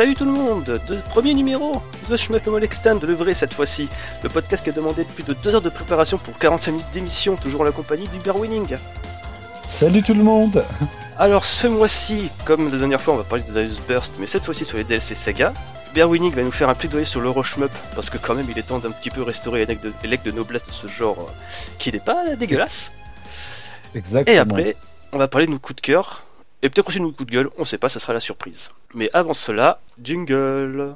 Salut tout le monde de Premier numéro de Shmup Extend, le vrai cette fois-ci. Le podcast qui a demandé plus de 2 heures de préparation pour 45 minutes d'émission, toujours en la compagnie du Bear Winning. Salut tout le monde Alors ce mois-ci, comme la dernière fois, on va parler de Darius Burst, mais cette fois-ci sur les DLC Sega. Bear Winning va nous faire un plaidoyer sur l'Euroshmup, parce que quand même il est temps d'un petit peu restaurer les legs de, noblesse de ce genre euh, qui n'est pas dégueulasse. Exactement. Et après, on va parler de nos coups de cœur, et peut-être aussi de nos coups de gueule, on sait pas, ça sera la surprise. Mais avant cela, jingle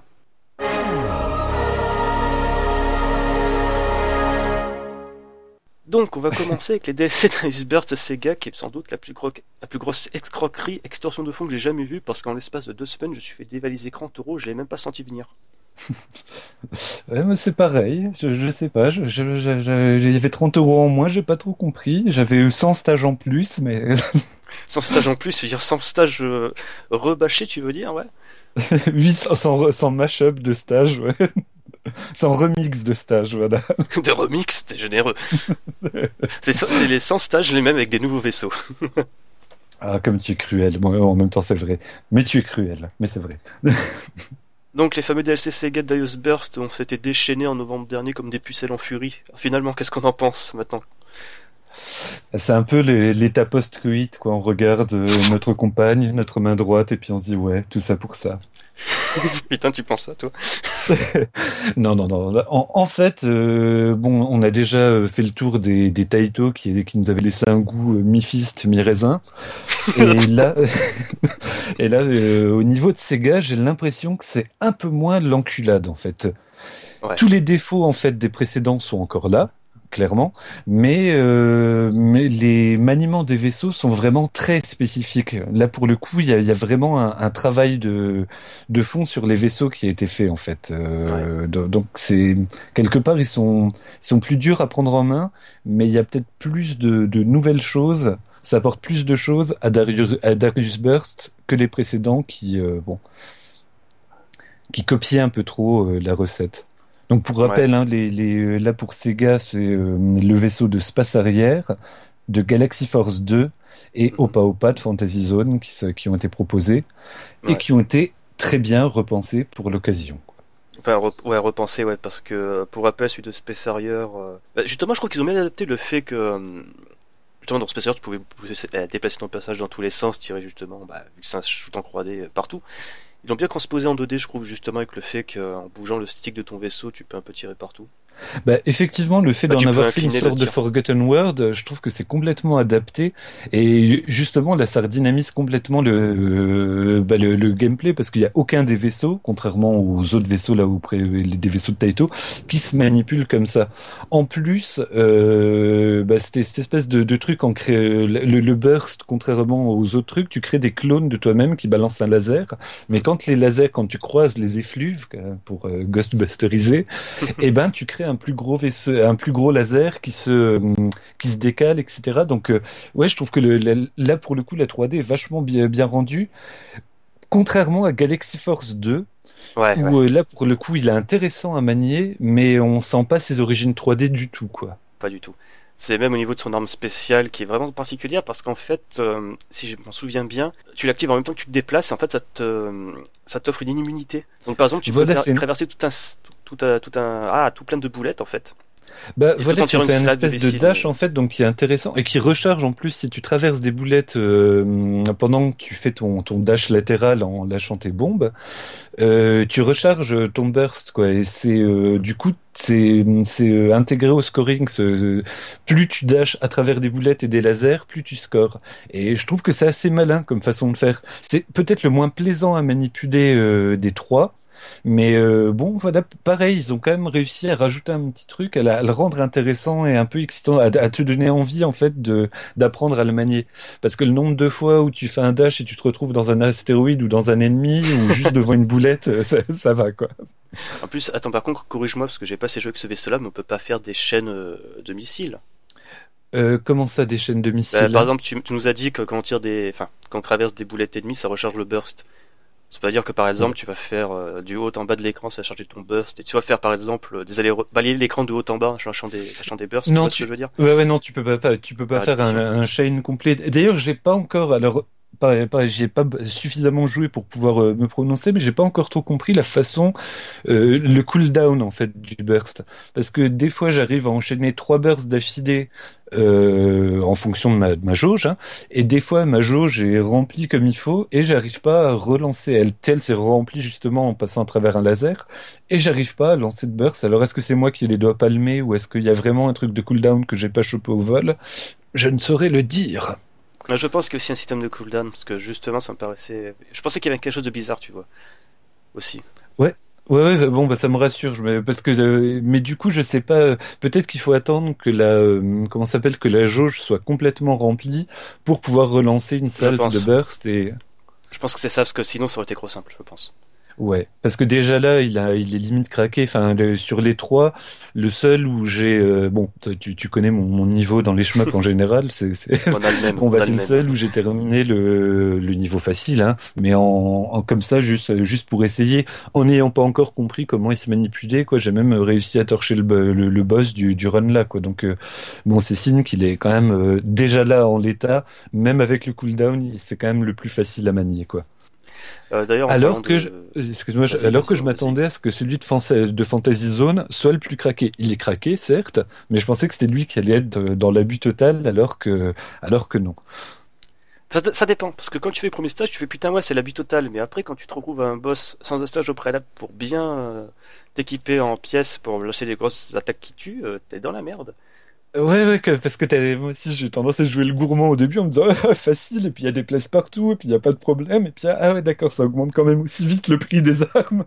Donc, on va commencer avec les DLC Burst Sega, qui est sans doute la plus, la plus grosse escroquerie, extorsion de fonds que j'ai jamais vue, parce qu'en l'espace de deux semaines, je suis fait dévaliser 30 euros, je l'ai même pas senti venir. ouais, c'est pareil, je, sais pas, il y avait 30 euros en moins, j'ai pas trop compris, j'avais eu 100 stages en plus, mais... sans stage en plus, c'est-à-dire sans stage euh, rebâché, tu veux dire, ouais Oui, sans, sans mash-up de stage, ouais. Sans remix de stage, voilà. de remix, t'es généreux. c'est les 100 stages les mêmes avec des nouveaux vaisseaux. ah, comme tu es cruel. Moi, en même temps, c'est vrai. Mais tu es cruel, mais c'est vrai. Donc les fameux DLC Sega Darius Burst, on s'était déchaînés en novembre dernier comme des pucelles en furie. Finalement, qu'est-ce qu'on en pense maintenant? C'est un peu l'état post-coït, quoi. On regarde euh, notre compagne, notre main droite, et puis on se dit, ouais, tout ça pour ça. Putain, tu penses ça, toi Non, non, non. En, fait, euh, bon, on a déjà fait le tour des, des Taito qui, qui nous avaient laissé un goût euh, mi-fist, mi-raisin. Et là, et là au niveau de Sega, j'ai l'impression que c'est un peu moins l'enculade, en fait. Tous les défauts, en fait, des précédents sont encore là clairement, mais euh, mais les maniements des vaisseaux sont vraiment très spécifiques. Là, pour le coup, il y a, y a, vraiment un, un, travail de de fond sur les vaisseaux qui a été fait en fait. Euh, Donc c'est quelque part ils sont ils sont plus durs à prendre en main, mais il y a peut-être plus de, de nouvelles choses. Ça apporte plus de choses à Darius, à Darius Burst que les précédents qui euh, bon qui copiaient un peu trop euh, la recette. Donc pour rappel, hein, les, les, euh, là pour Sega, c'est euh, le vaisseau de Space Arrière, de Galaxy Force 2 et mhm. Opa Opa de Fantasy Zone qui, qui ont été proposés et qui ont été très bien repensés pour l'occasion. Enfin, ouais, repensés, ouais, parce que euh, pour rappel, celui de Space Harrier, bah, justement, je crois qu'ils ont bien adapté le fait que justement dans Space Harrier, tu pouvais déplacer ton personnage dans tous les sens, tirer justement, bah, vu que c'est un shoot en 3D partout. Ils l'ont bien transposé en 2D, je trouve, justement, avec le fait qu'en bougeant le stick de ton vaisseau, tu peux un peu tirer partout. Bah, effectivement, le fait bah, d'en avoir fait une sorte de Forgotten World, je trouve que c'est complètement adapté. Et justement, là, ça redynamise complètement le, euh, bah, le, gameplay parce qu'il n'y a aucun des vaisseaux, contrairement aux autres vaisseaux là où des vaisseaux de Taito, qui se manipulent comme ça. En plus, euh, bah, c'était cette espèce de, de truc en crée, le, le, burst, contrairement aux autres trucs, tu crées des clones de toi-même qui balancent un laser. Mais quand les lasers, quand tu croises les effluves pour euh, ghostbusteriser, et eh ben tu crées un plus gros vaisseau, un plus gros laser qui se euh, qui se décale, etc. Donc euh, ouais, je trouve que le, là pour le coup la 3D est vachement bien bien rendue, contrairement à Galaxy Force 2. Ouais, où euh, là pour le coup il est intéressant à manier, mais on sent pas ses origines 3D du tout quoi. Pas du tout. C'est même au niveau de son arme spéciale qui est vraiment particulière parce qu'en fait, si je m'en souviens bien, tu l'actives en même temps que tu te déplaces et en fait ça te ça t'offre une immunité. Donc par exemple, tu peux traverser tout un tout, tout un ah tout plein de boulettes en fait. Bah voilà, c'est une espèce de dash en fait, donc qui est intéressant et qui recharge en plus si tu traverses des boulettes euh, pendant que tu fais ton, ton dash latéral en lâchant tes bombes, euh, tu recharges ton burst quoi. Et c'est euh, du coup c'est c'est intégré au scoring. plus tu dashes à travers des boulettes et des lasers, plus tu scores. Et je trouve que c'est assez malin comme façon de faire. C'est peut-être le moins plaisant à manipuler des trois mais euh, bon, voilà, pareil, ils ont quand même réussi à rajouter un petit truc, à, le rendre intéressant et un peu excitant, à, te donner envie en fait de d'apprendre à le manier. Parce que le nombre de fois où tu fais un dash et tu te retrouves dans un astéroïde ou dans un ennemi ou juste devant une boulette, euh, ça, va quoi. En plus, attends, par contre, corrige-moi parce que j'ai pas ces jeux avec ce vaisseau-là, mais on peut pas faire des chaînes euh, de missiles. comment ça, des chaînes de bah, missiles? Par exemple, tu, nous as dit que quand on tire des, enfin, quand on traverse des boulettes ennemies, ça recharge le burst. Ça veut dire que par exemple, tu vas faire euh, du haut en bas de l'écran, ça va charger ton burst, et tu vas faire par exemple des allers balayer l'écran de haut en bas en cherchant des, des bursts. Non, tu, ce que je veux dire? Ouais, ouais, non, tu peux pas, tu peux pas ah, faire un, un, chain complet. D'ailleurs, j'ai pas encore. Alors, pas, pas j'y ai pas suffisamment joué pour pouvoir euh, me prononcer, mais j'ai pas encore trop compris la façon, euh, le cooldown en fait du burst, parce que des fois j'arrive à enchaîner trois bursts d'affilée euh, en fonction de ma, jauge, hein, et des fois ma jauge est remplie comme il faut et j'arrive pas à relancer. Elle, elle s'est remplie justement en passant à travers un laser et j'arrive pas à lancer de burst. Alors est-ce que c'est moi qui les dois palmer ou est-ce qu'il y a vraiment un truc de cooldown que j'ai pas chopé au vol? Je ne saurais le dire. Je pense qu'il y a aussi un système de cooldown, parce que justement, ça me paraissait. Je pensais qu'il y avait quelque chose de bizarre, tu vois. Aussi. Ouais. Ouais, ouais, bon, bah ça me rassure, je, parce que, euh, mais du coup, je sais pas. Peut-être qu'il faut attendre que la, euh, comment s'appelle, que la jauge soit complètement remplie pour pouvoir relancer une salve de burst et. Je pense que c'est ça, parce que sinon, ça aurait été trop simple, je pense. Ouais, parce que déjà là, il a, il est limite craqué. Enfin, sur les trois, le seul où j'ai, euh, bon, tu, tu connais mon, mon niveau dans les shmups en général, c'est, c'est, bon, bah, c'est le seul où j'ai terminé le, le niveau facile, hein, mais en, en, comme ça, juste, juste pour essayer, en n'ayant pas encore compris comment il se manipulait, quoi. J'ai même réussi à torcher le, le, boss du, du run là, quoi. Donc, euh, bon, c'est signe qu'il est quand même euh, déjà là en l'état, même avec le cooldown, c'est quand même le plus facile à manier, quoi. Euh, d'ailleurs, alors que je, excuse-moi, alors que je m'attendais à ce que celui de, de Fantasy Zone soit le plus craqué. Il est craqué, certes, mais je pensais que c'était lui qui allait être dans l'abus total, alors que, alors que non. Ça, dépend, parce que quand tu fais le premier stage, tu fais putain ouais c'est l'abus total, mais après quand tu te retrouves à un boss sans un stage au préalable pour bien euh, t'équiper en pièces pour lancer des grosses attaques qui tuent, euh, t'es dans la merde. Ouais, ouais, parce que moi aussi j'ai tendance à jouer le gourmand au début en me disant ah, facile, et puis il y a des places partout, et puis il n'y a pas de problème, et puis ah ouais d'accord, ça augmente quand même aussi vite le prix des armes.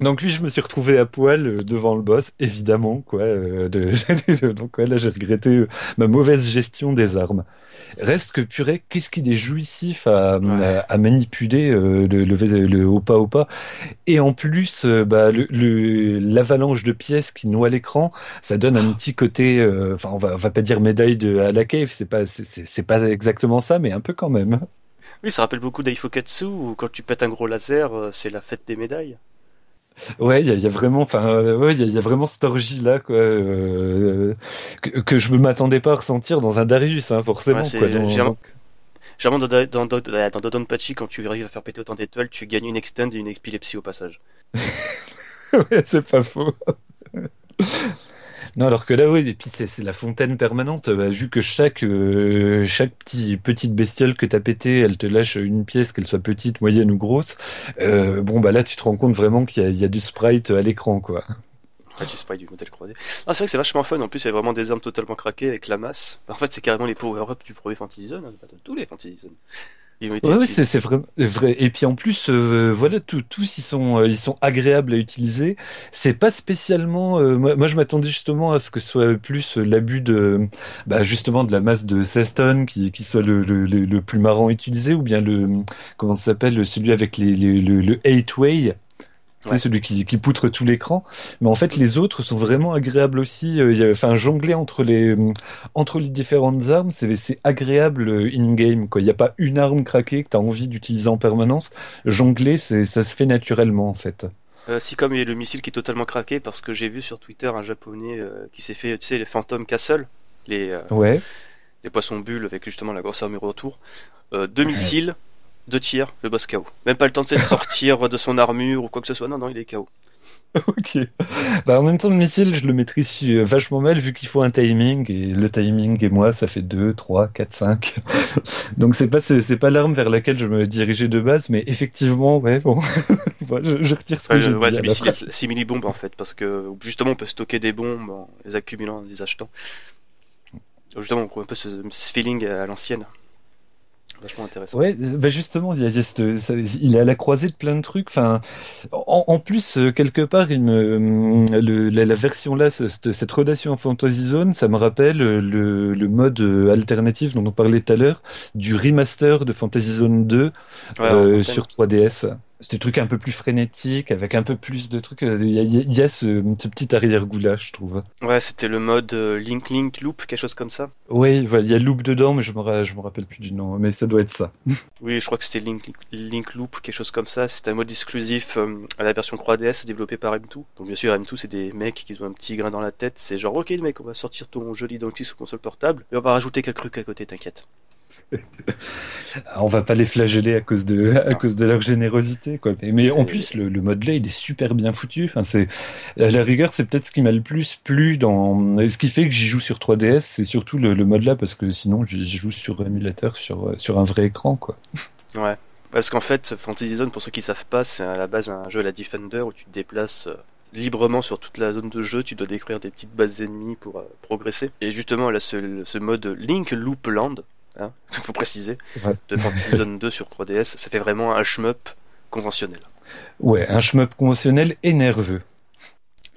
Donc lui, je me suis retrouvé à poil euh, devant le boss, évidemment, quoi. Euh, de, donc ouais, là, j'ai regretté euh, ma mauvaise gestion des armes. Reste que purée, qu'est-ce qu'il est jouissif à, à, manipuler le, le, le Opa Opa. Et en plus, bah, le l'avalanche de pièces qui noie l'écran, ça donne un petit côté. Enfin, on va, on va pas dire médaille de à la cave, c'est pas, c'est pas exactement ça, mais un peu quand même. Oui, ça rappelle beaucoup d'Aifokatsu où quand tu pètes un gros laser, c'est la fête des médailles. Ouais, il y a, vraiment, enfin, euh, ouais, il y, a vraiment cette orgie là, quoi, euh, que, que, je ne m'attendais pas à ressentir dans un Darius, hein, forcément. quoi, Généralement, dans, dans, dans, dans Dodonpachi, quand tu arrives à faire péter autant d'étoiles, tu gagnes une extend et une épilepsie au passage. ouais, c'est pas faux. Non, alors que là, oui, et puis c'est la fontaine permanente. Bah, vu que chaque euh, chaque petit petite bestiole que t'as pété, elle te lâche une pièce, qu'elle soit petite, moyenne ou grosse. Euh, bon, bah là, tu te rends compte vraiment qu'il y, a du sprite à l'écran, quoi. Ouais, du sprite du modèle croisé. Ah, c'est vrai que c'est vachement fun. En plus, il y a vraiment des armes totalement craquées avec la masse. En fait, c'est carrément les power-up du premier Fantasy Zone, hein, de tous les Fantasy. Ouais, c'est vrai, vrai. Et puis en plus, euh, voilà, tous ils sont euh, ils sont agréables à utiliser. C'est pas spécialement. Euh, moi, je m'attendais justement à ce que ce soit plus l'abus de, bah, justement de la masse de 16 tonnes qui, qui soit le, le, le, plus marrant à utiliser, ou bien le comment ça s'appelle celui avec les, le, le 8 c'est celui qui, qui poutre tout l'écran. Mais en fait, les autres sont vraiment agréables aussi. Euh, enfin, jongler entre les euh, entre les différentes armes, c'est c'est agréable euh, in game. Quoi, il n'y a pas une arme craquée que tu as envie d'utiliser en permanence. Jongler, c'est ça se fait naturellement en fait. si comme il y a le missile qui est totalement craqué, parce que j'ai vu sur Twitter un japonais qui s'est fait, tu sais, les Phantom Castle, les ouais. les poissons bulles avec justement la grosse armure autour, deux missiles deux tirs, le boss KO. Même pas le temps de sortir de son armure ou quoi que ce soit. Non, non, il est KO. ok. Bah, en même temps, le missile, je le maîtrise euh, vachement mal vu qu'il faut un timing et le timing et moi, ça fait 2, 3, 4, 5. Donc c'est pas c'est pas l'arme vers laquelle je me dirigeais de base, mais effectivement, ouais, bon, je, retire ce que je ouais, dis. C'est simili bombe en fait, parce que justement on peut stocker des bombes en les accumulant, en les achetant. Justement, on un peu ce feeling à l'ancienne vachement intéressant. Ouais, bah justement, il, y a, il est à la croisée de plein de trucs. Enfin, en, plus, euh, quelque part, il me, le, la, version là, cette, cette relation en Fantasy Zone, ça me rappelle le, le mode euh, alternatif dont on parlait tout à l'heure, du remaster de Fantasy Zone 2 euh, sur 3DS c'est des trucs un peu plus frénétiques, avec un peu plus de trucs. Il y a, ce, petit arrière-goût là, je trouve. Ouais, c'était le mode euh, Link Link Loop, quelque chose comme ça. Oui, il y a Loop dedans, mais je me, je me rappelle plus du nom, mais ça doit être ça. oui, je crois que c'était Link, Link Loop, quelque chose comme ça. C'était un mode exclusif euh, à la version 3DS développé par M2. Donc bien sûr, M2, c'est des mecs qui ont un petit grain dans la tête. C'est genre, ok mec, on va sortir ton joli Donkey sur console portable, et on va rajouter quelques trucs à côté, t'inquiète. On va pas les flageller à cause de à cause de leur générosité quoi. Mais, en plus le, le mode là il est super bien foutu. Enfin c'est à la rigueur c'est peut-être ce qui m'a le plus plu dans ce qui fait que j'y joue sur 3DS c'est surtout le, mode là parce que sinon j'y joue sur émulateur sur sur un vrai écran quoi. Ouais. Parce qu'en fait, Fantasy Zone, pour ceux qui savent pas, c'est à la base un jeu à la Defender où tu te déplaces euh, librement sur toute la zone de jeu, tu dois décrire des petites bases ennemies pour euh, progresser. Et justement, là, ce, ce mode Link Loop Land, hein, faut préciser, de Fantasy Zone 2 sur 3DS, ça fait vraiment un shmup conventionnel. Ouais, un shmup conventionnel et nerveux.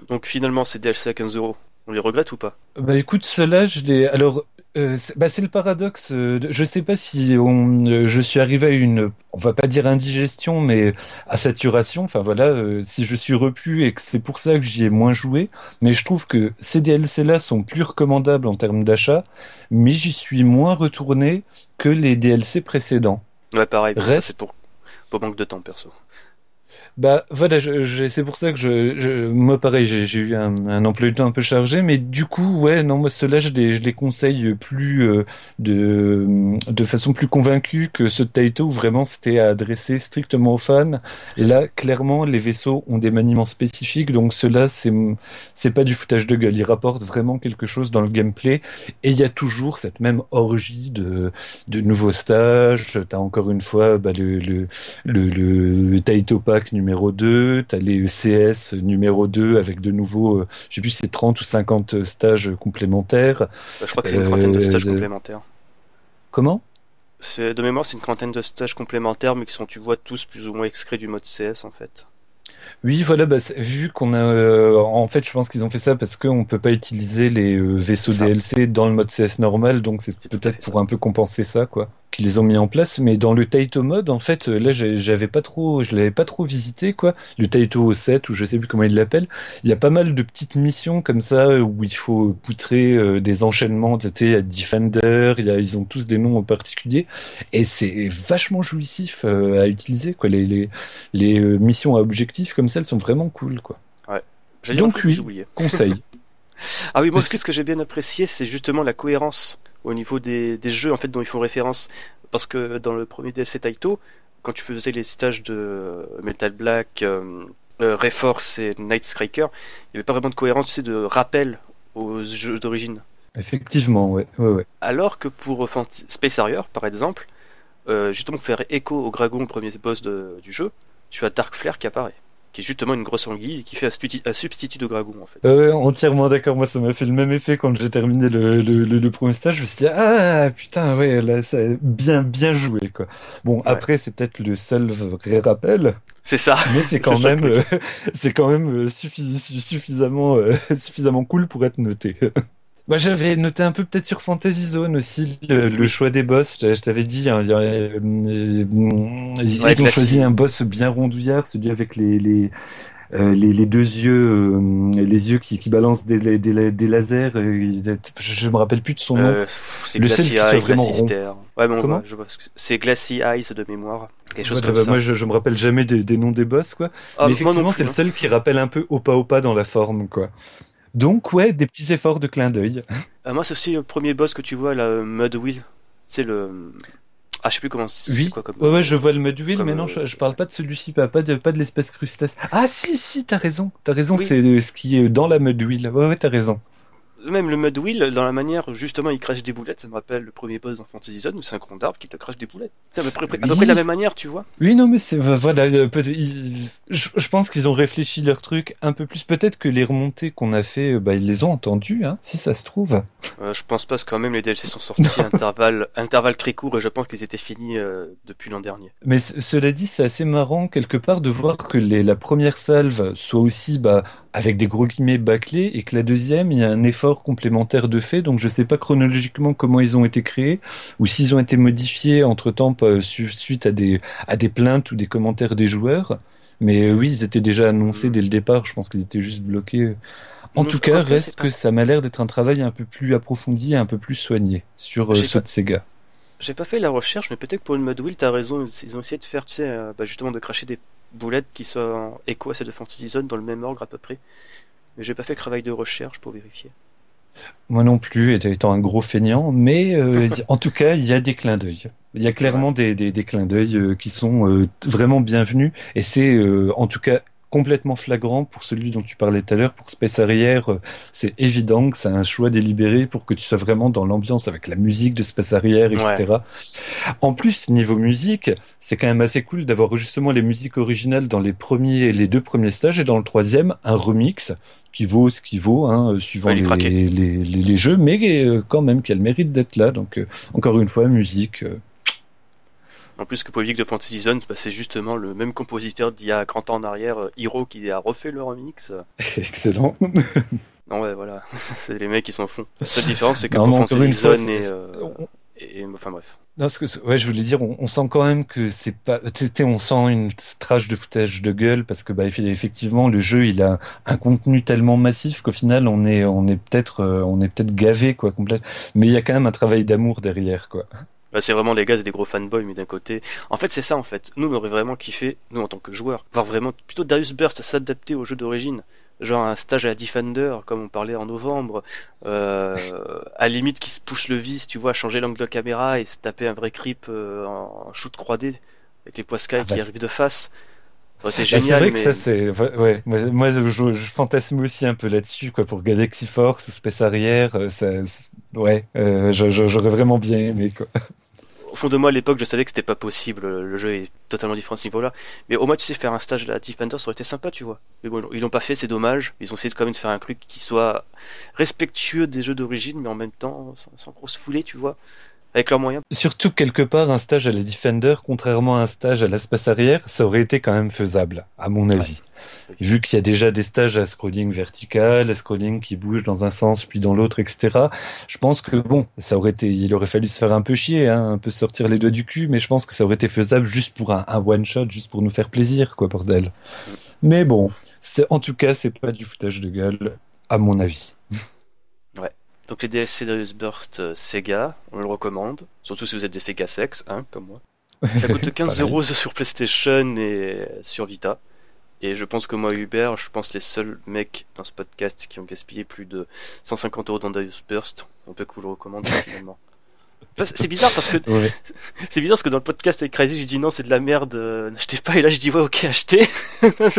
Donc finalement, ces DLC à 15 euros, on les regrette ou pas? Bah écoute, cela, je les... Alors, euh, bah, c'est le paradoxe. Euh, je sais pas si on, euh, je suis arrivé à une, on va pas dire indigestion, mais à saturation. Enfin voilà, si je suis repu et que c'est pour ça que j'y ai moins joué. Mais je trouve que ces DLC-là sont plus recommandables en termes d'achat, mais j'y suis moins retourné que les DLC précédents. Ouais, pareil. Reste... c'est pour, pour manque de temps, perso. Bah voilà, je, c'est pour ça que je, je moi pareil, j'ai eu un, un, emploi du temps un peu chargé, mais du coup, ouais, non, moi ceux-là, je les, je les conseille plus euh, de, de façon plus convaincue que ceux de Taito où vraiment c'était adressé strictement aux fans. Là, clairement, les vaisseaux ont des maniements spécifiques, donc ceux-là, c'est c'est pas du foutage de gueule, ils rapportent vraiment quelque chose dans le gameplay, et il y a toujours cette même orgie de de nouveaux stages. T'as encore une fois bah, le, le le le Taito Pack numéro numéro 2, tu as les ECS numéro 2 avec de nouveaux, euh, je sais plus si c'est 30 ou 50 stages complémentaires. Bah, je crois que c'est une trentaine de stages euh, complémentaires. Comment? De mémoire, c'est une trentaine de stages complémentaires, mais qui sont, tu vois, tous plus ou moins extraits du mode CS en fait. Oui, voilà, bah, vu qu'on a, euh, en fait, je pense qu'ils ont fait ça parce qu'on peut pas utiliser les vaisseaux DLC dans le mode CS normal, donc c'est peut-être pour un peu compenser ça, quoi qui les ont mis en place, mais dans le Taito mode, en fait, là, j'avais pas trop, je l'avais pas trop visité, quoi. Le Taito 7, ou je sais plus comment il l'appelle. Il y a pas mal de petites missions comme ça où il faut poutrer euh, des enchaînements, tu sais, Defender, il y a, ils ont tous des noms en particulier, et c'est vachement jouissif euh, à utiliser, quoi. Les, les, les euh, missions à objectif comme ça, elles sont vraiment cool, quoi. Ouais. Donc oui, conseil. ah oui, moi, ce que j'ai bien apprécié, c'est justement la cohérence au niveau des, des, jeux en fait dont ils font référence. Parce que dans le premier DLC Taito, quand tu faisais les stages de Metal Black, euh, euh Reforce et Night Striker, il n'y avait pas vraiment de cohérence, tu sais, de rappel aux jeux d'origine. Effectivement, ouais, ouais, ouais. Alors que pour Space Harrier, par exemple, euh, justement pour faire écho au dragon, le premier boss de, du jeu, tu as Dark Flare qui apparaît qui est justement une grosse anguille qui fait un, substitut de dragon en fait. Euh, entièrement d'accord. Moi, ça m'a fait le même effet quand j'ai terminé le, le, le, premier stage. Je me suis dit ah putain ouais là ça a bien bien joué quoi. Bon après c'est peut-être le seul vrai rappel. C'est ça. Mais c'est quand, même euh, c'est quand même euh, suffisamment euh, suffisamment cool pour être noté. Bah, j'avais noté un peu peut-être sur Fantasy Zone aussi le, choix des boss. Je, t'avais dit, hein, euh, ils, ont choisi un boss bien rondouillard, celui avec les les, euh, les, les, deux yeux, euh, les yeux qui, qui balancent des, des, des lasers. je, me rappelle plus de son nom. c'est Glacy Eyes, vraiment rond. Ouais, bon, c'est Glacy Eyes de mémoire. Quelque chose comme bah, ça. Moi, je, je me rappelle jamais des, des noms des boss, quoi. Ah, Mais effectivement, c'est le hein. seul qui rappelle un peu Opa Opa dans la forme, quoi. Donc ouais, des petits efforts de clin d'œil. Euh, moi, c'est aussi le premier boss que tu vois, la Mud Wheel. C'est le. Ah, je sais plus comment c'est quoi comme. Ouais, ouais, je vois le Mud Wheel, mais non, je, je, parle pas de celui-ci, pas, pas de, pas de l'espèce crustacée. Ah, si, si, t'as raison. T'as raison, c'est ce qui est dans la Mud Wheel. Ouais, ouais, t'as raison même le Mud Wheel, dans la manière, justement, il crache des boulettes, ça me rappelle le premier boss dans Fantasy Zone où c'est un grand arbre qui te crache des boulettes. C'est à peu près, de la même manière, tu vois. Oui, non, mais c'est, voilà, je, pense qu'ils ont réfléchi leur truc un peu plus. Peut-être que les remontées qu'on a fait, euh, bah, ils les ont entendues, hein, si ça se trouve. Euh, je pense pas, que quand même, les DLC sont sortis à intervalle, intervalle très court et je pense qu'ils étaient finis euh, depuis l'an dernier. Mais cela dit, c'est assez marrant, quelque part, de voir que les, la première salve soit aussi, bah, avec des gros guillemets bâclés et que la deuxième, il y a un effort complémentaire de fait. Donc je sais pas chronologiquement comment ils ont été créés ou s'ils ont été modifiés entre temps suite à des à des plaintes ou des commentaires des joueurs. Mais euh, oui, ils étaient déjà annoncés dès le départ. Je pense qu'ils étaient juste bloqués. En tout cas, reste que, ça m'a l'air d'être un travail un peu plus approfondi et un peu plus soigné sur euh, ceux de Sega. J'ai pas fait la recherche, mais peut-être pour une mode wheel, t'as raison. Ils ont essayé de faire, tu sais, euh, bah, justement de cracher des boulettes qui sont écho à celle de Fantasy Zone dans le même ordre à peu près. Mais j'ai pas fait travail de recherche pour vérifier. Moi non plus, étant un gros feignant, mais euh, en tout cas, il y a des clins d'œil. Il y a clairement des, des, des clins d'œil euh, qui sont euh, vraiment bienvenus, et c'est en tout cas complètement flagrant pour celui dont tu parlais tout à l'heure, pour Space Arrière, euh, c'est évident que c'est un choix délibéré pour que tu sois vraiment dans l'ambiance avec la musique de Space Arrière, etc. En plus, niveau musique, c'est quand même assez cool d'avoir justement les musiques originales dans les premiers, les deux premiers stages et dans le troisième, un remix qui vaut ce qu'il vaut, hein, euh, suivant les, les, les, les, jeux, mais euh, quand même qui a le mérite d'être là. Donc, encore une fois, musique, en plus que pour de Fantasy Zone, bah, c'est justement le même compositeur d'il y a 30 ans en arrière, euh, Hiro, qui a refait le remix. Excellent. non ouais voilà, c'est les mecs qui sont fond. La seule différence c'est que pour Fantasy Zone euh, et, enfin bref. Non, ce que ouais, je voulais dire, on, sent quand même que c'est pas, on sent une trache de foutage de gueule parce que bah effectivement le jeu il a un contenu tellement massif qu'au final on est on est peut-être euh, on est peut-être gavé quoi complet, mais il y a quand même un travail d'amour derrière quoi. Bah, c'est vraiment les gars, c'est des gros fanboys, mais d'un côté. En fait, c'est ça en fait. Nous, on aurait vraiment kiffé, nous en tant que joueurs, voir vraiment plutôt Darius Burst s'adapter au jeu d'origine. Genre un stage à Defender, comme on parlait en novembre, euh, à limite qui se pousse le vis, tu vois, changer l'angle de caméra et se taper un vrai creep euh, en shoot 3D avec les poiscailles ah, qui bah, arrivent de face. C'est génial. c'est vrai que ça c'est ouais. Moi, je, je, fantasme aussi un peu là-dessus quoi pour Galaxy Force, Space Arrière. Euh, ça, ouais, j'aurais vraiment bien aimé quoi au fond de moi à l'époque je savais que c'était pas possible, le jeu est totalement différent à ce niveau-là. Mais au moins tu sais faire un stage à Defender ça aurait été sympa tu vois. Mais bon ils l'ont pas fait, c'est dommage. Ils ont essayé quand même de faire un truc qui soit respectueux des jeux d'origine mais en même temps sans grosse foulée tu vois avec leurs moyens. Surtout quelque part un stage à la Defender, contrairement à un stage à l'espace arrière, ça aurait été quand même faisable, à mon avis. Vu qu'il y a déjà des stages à scrolling vertical, à scrolling qui bouge dans un sens puis dans l'autre, etc. Je pense que bon, ça aurait été, il aurait fallu se faire un peu chier, hein, un peu sortir les doigts du cul, mais je pense que ça aurait été faisable juste pour un, one shot, juste pour nous faire plaisir, quoi, bordel. Mais bon, en tout cas, c'est pas du foutage de gueule, à mon avis. Donc les DLC de Burst euh, Sega, on le recommande, surtout si vous êtes des Sega sex, hein, comme moi. Ça coûte 15 euros sur PlayStation et sur Vita. Et je pense que moi, Hubert, je pense les seuls mecs dans ce podcast qui ont gaspillé plus de 150 euros dans Darius Burst. On peut que vous le recommande finalement. C'est bizarre parce que c'est bizarre parce que dans le podcast avec Crazy, je dis non, c'est de la merde, euh, n'achetez pas. Et là, je dis ouais, ok, achetez. tu vois,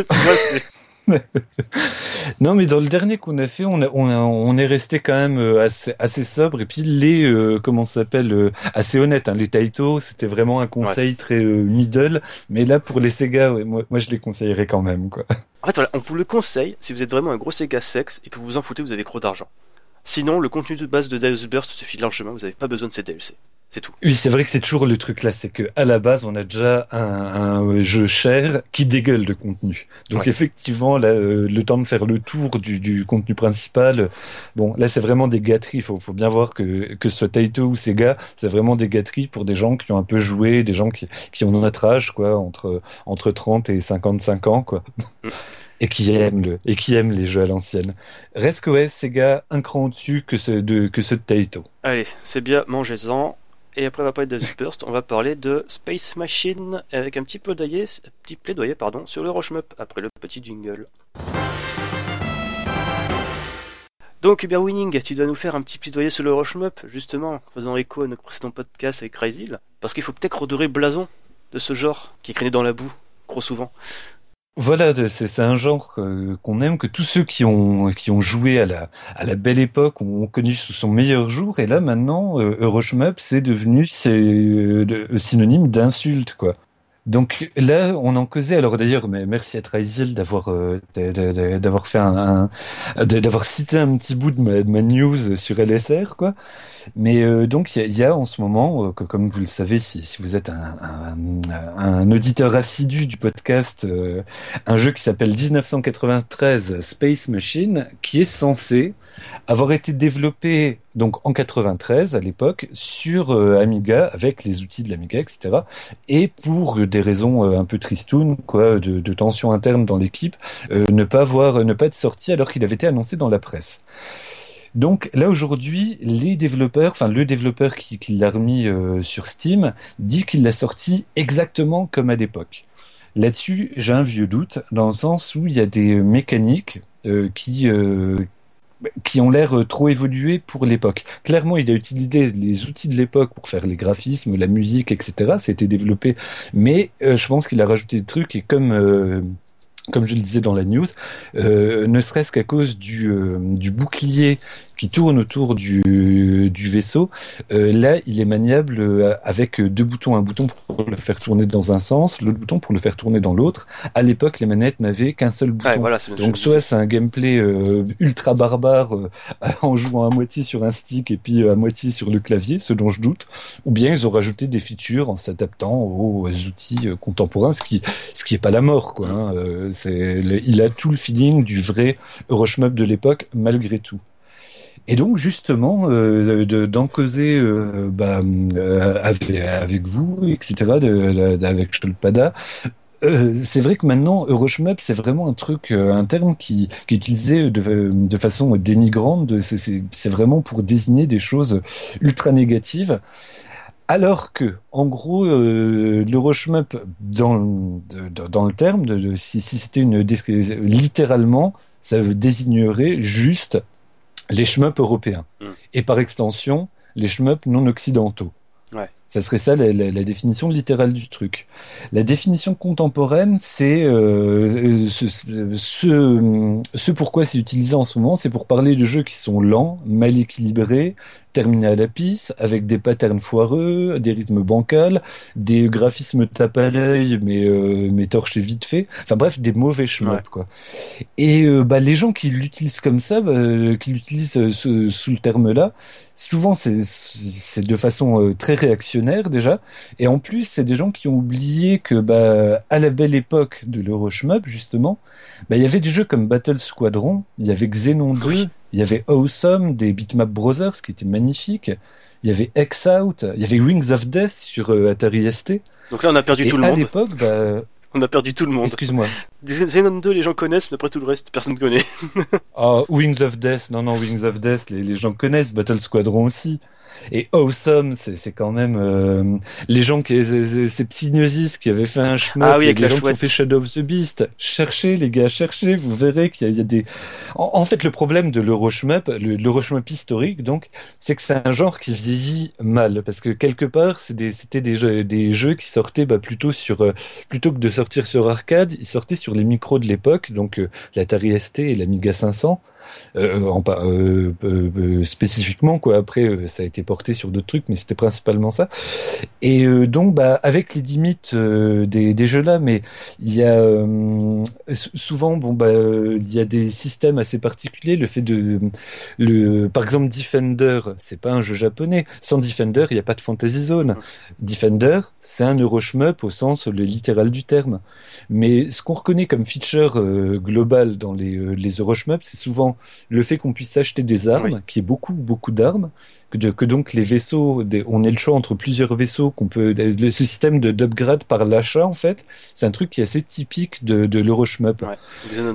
non, mais dans le dernier qu'on a fait, on, on, est resté quand même euh, assez, assez sobre. Et puis les, euh, comment ça s'appelle, euh, assez honnête. Hein, les Taito, c'était vraiment un conseil très middle. Mais là, pour les Sega, moi, moi, je les conseillerais quand même. Quoi. En fait, voilà, on vous le conseille si vous êtes vraiment un gros Sega sexe et que vous vous en foutez, vous avez trop d'argent. Sinon, le contenu de base de Deus Burst suffit largement. Vous n'avez pas besoin de ces DLC. C'est tout. Oui, c'est vrai que c'est toujours le truc là, c'est que à la base, on a déjà un, jeu cher qui dégueule de contenu. Donc effectivement, là, euh, le temps de faire le tour du, contenu principal, bon, là, c'est vraiment des gâteries. Il faut, faut, bien voir que que ce soit Taito ou Sega, c'est vraiment des gâteries pour des gens qui ont un peu joué, des gens qui, qui ont notre âge, quoi, entre entre 30 et 55 ans, quoi. Et qui aiment le et qui aiment les jeux à l'ancienne. Ouais, Sega un cran au-dessus que ce de que ce de Taito. Allez, c'est bien, mangez-en. Et après, on va parler de Burst, on va parler de Space Machine avec un petit plaidoyer, petit plaidoyer pardon, sur le Rochemup après le petit jingle. Donc, Uber Winning, tu dois nous faire un petit plaidoyer sur le Rochemup, justement, faisant écho à notre précédent podcast avec Crazy, parce qu'il faut peut-être redorer blason de ce genre qui est traîné dans la boue, trop souvent. Voilà, c'est un genre euh, qu'on aime, que tous ceux qui ont qui ont joué à la à la belle époque ont connu sous son meilleur jour, et là maintenant, euh, Euroshmup c'est devenu c'est euh, synonyme d'insulte quoi. Donc là, on en causait. Alors d'ailleurs, mais merci à Traisiel d'avoir euh, d'avoir fait un, d'avoir cité un petit bout de ma, news sur LSR, quoi. Mais euh, donc il y, a, en ce moment, euh, que, comme vous le savez, si, si vous êtes un, un, auditeur assidu du podcast, un jeu qui s'appelle 1993 Space Machine, qui est censé avoir été développé donc en 93 à l'époque sur euh, Amiga avec les outils de l'Amiga, etc. Et pour des raisons euh, un peu tristounes, quoi, de, de tension interne dans l'équipe, euh, ne pas avoir, ne pas être sorti alors qu'il avait été annoncé dans la presse. Donc là aujourd'hui, les développeurs, enfin le développeur qui l'a remis sur Steam dit qu'il l'a sorti exactement comme à l'époque. Là-dessus, j'ai un vieux doute dans le sens où il y a des mécaniques qui qui ont l'air trop évolués pour l'époque. Clairement, il a utilisé les outils de l'époque pour faire les graphismes, la musique, etc. C'était développé, mais je pense qu'il a rajouté des trucs et comme comme je le disais dans la news, euh, ne serait-ce qu'à cause euh, du bouclier qui tourne autour du, du vaisseau. Euh, là, il est maniable euh, avec deux boutons, un bouton pour le faire tourner dans un sens, l'autre bouton pour le faire tourner dans l'autre. À l'époque, les manettes n'avaient qu'un seul bouton. Donc soit c'est un gameplay euh, ultra barbare en jouant à moitié sur un stick et puis à moitié sur le clavier, ce dont je doute, ou bien ils ont rajouté des features en s'adaptant aux outils contemporains, ce qui ce qui est pas la mort quoi. Hein. c'est il a tout le feeling du vrai Euroshmup de l'époque malgré tout. Et donc justement, euh, d'en causer euh, bah, euh, avec, vous, etc., de, avec Stolpada, euh, c'est vrai que maintenant, Euroshmup, c'est vraiment un truc, un terme qui, qui est utilisé de, de façon dénigrante. C'est vraiment pour désigner des choses ultra négatives. Alors que, en gros, euh, l'Euroshmup, dans, dans le terme, de, si, si c'était une littéralement, ça désignerait juste les shmups européens. Mm. Et par extension, les shmups non occidentaux. Ouais. Ça serait ça la, la, définition littérale du truc. La définition contemporaine, c'est euh, ce, ce, ce, pourquoi c'est utilisé en ce moment, c'est pour parler de jeux qui sont lents, mal équilibrés, terminé à la pisse, avec des patterns foireux, des rythmes bancals, des graphismes tape à l'œil, mais, euh, mais torchés vite fait. Enfin bref, des mauvais shmups, quoi. Et euh, bah, les gens qui l'utilisent comme ça, bah, qui l'utilisent euh, sous, le terme-là, souvent c'est de façon euh, très réactionnaire déjà. Et en plus, c'est des gens qui ont oublié que bah, à la belle époque de l'Euroshmup, justement, bah, il y avait des jeux comme Battle Squadron, il y avait Xenon 2, il y avait Awesome des Bitmap Brothers qui était magnifique. Il y avait X-Out, il y avait Wings of Death sur euh, Atari ST. Donc là, on a perdu tout le monde. à l'époque, bah... On a perdu tout le monde. Excuse-moi. Xenon 2, les gens connaissent, mais après tout le reste, personne ne connaît. oh, Wings of Death, non, non, Wings of Death, les, les gens connaissent, Battle Squadron aussi. Et Awesome, c'est quand même euh, les gens qui c'est Psygnosis qui avait fait un chemin ah oui, avec les gens qui ont fait Shadow of the Beast. Cherchez les gars, cherchez, vous verrez qu'il y, a des. En, fait, le problème de l'Euroshmup, l'Euroshmup historique, donc, c'est que c'est un genre qui vieillit mal parce que quelque part, c'était des, jeux, des jeux qui sortaient bah, plutôt sur euh, plutôt que de sortir sur arcade, ils sortaient sur les micros de l'époque, donc euh, l'Atari ST et l'Amiga 500. Euh, en, euh, euh, spécifiquement quoi. Après, ça a été porté sur d'autres trucs, mais c'était principalement ça. Et donc, bah, avec les limites des, des jeux là, mais il y a souvent, bon, bah, il y a des systèmes assez particuliers. Le fait de, le, par exemple, Defender, c'est pas un jeu japonais. Sans Defender, il n'y a pas de Fantasy Zone. Defender, c'est un Euroshmup au sens le littéral du terme. Mais ce qu'on reconnaît comme feature global dans les, les Euroshmups, c'est souvent le fait qu'on puisse acheter des armes, qui est beaucoup beaucoup d'armes, que, que, donc les vaisseaux, on ait le choix entre plusieurs vaisseaux, qu'on peut, le système de d'upgrade par l'achat en fait, c'est un truc qui est assez typique de, de l'Euroshmup.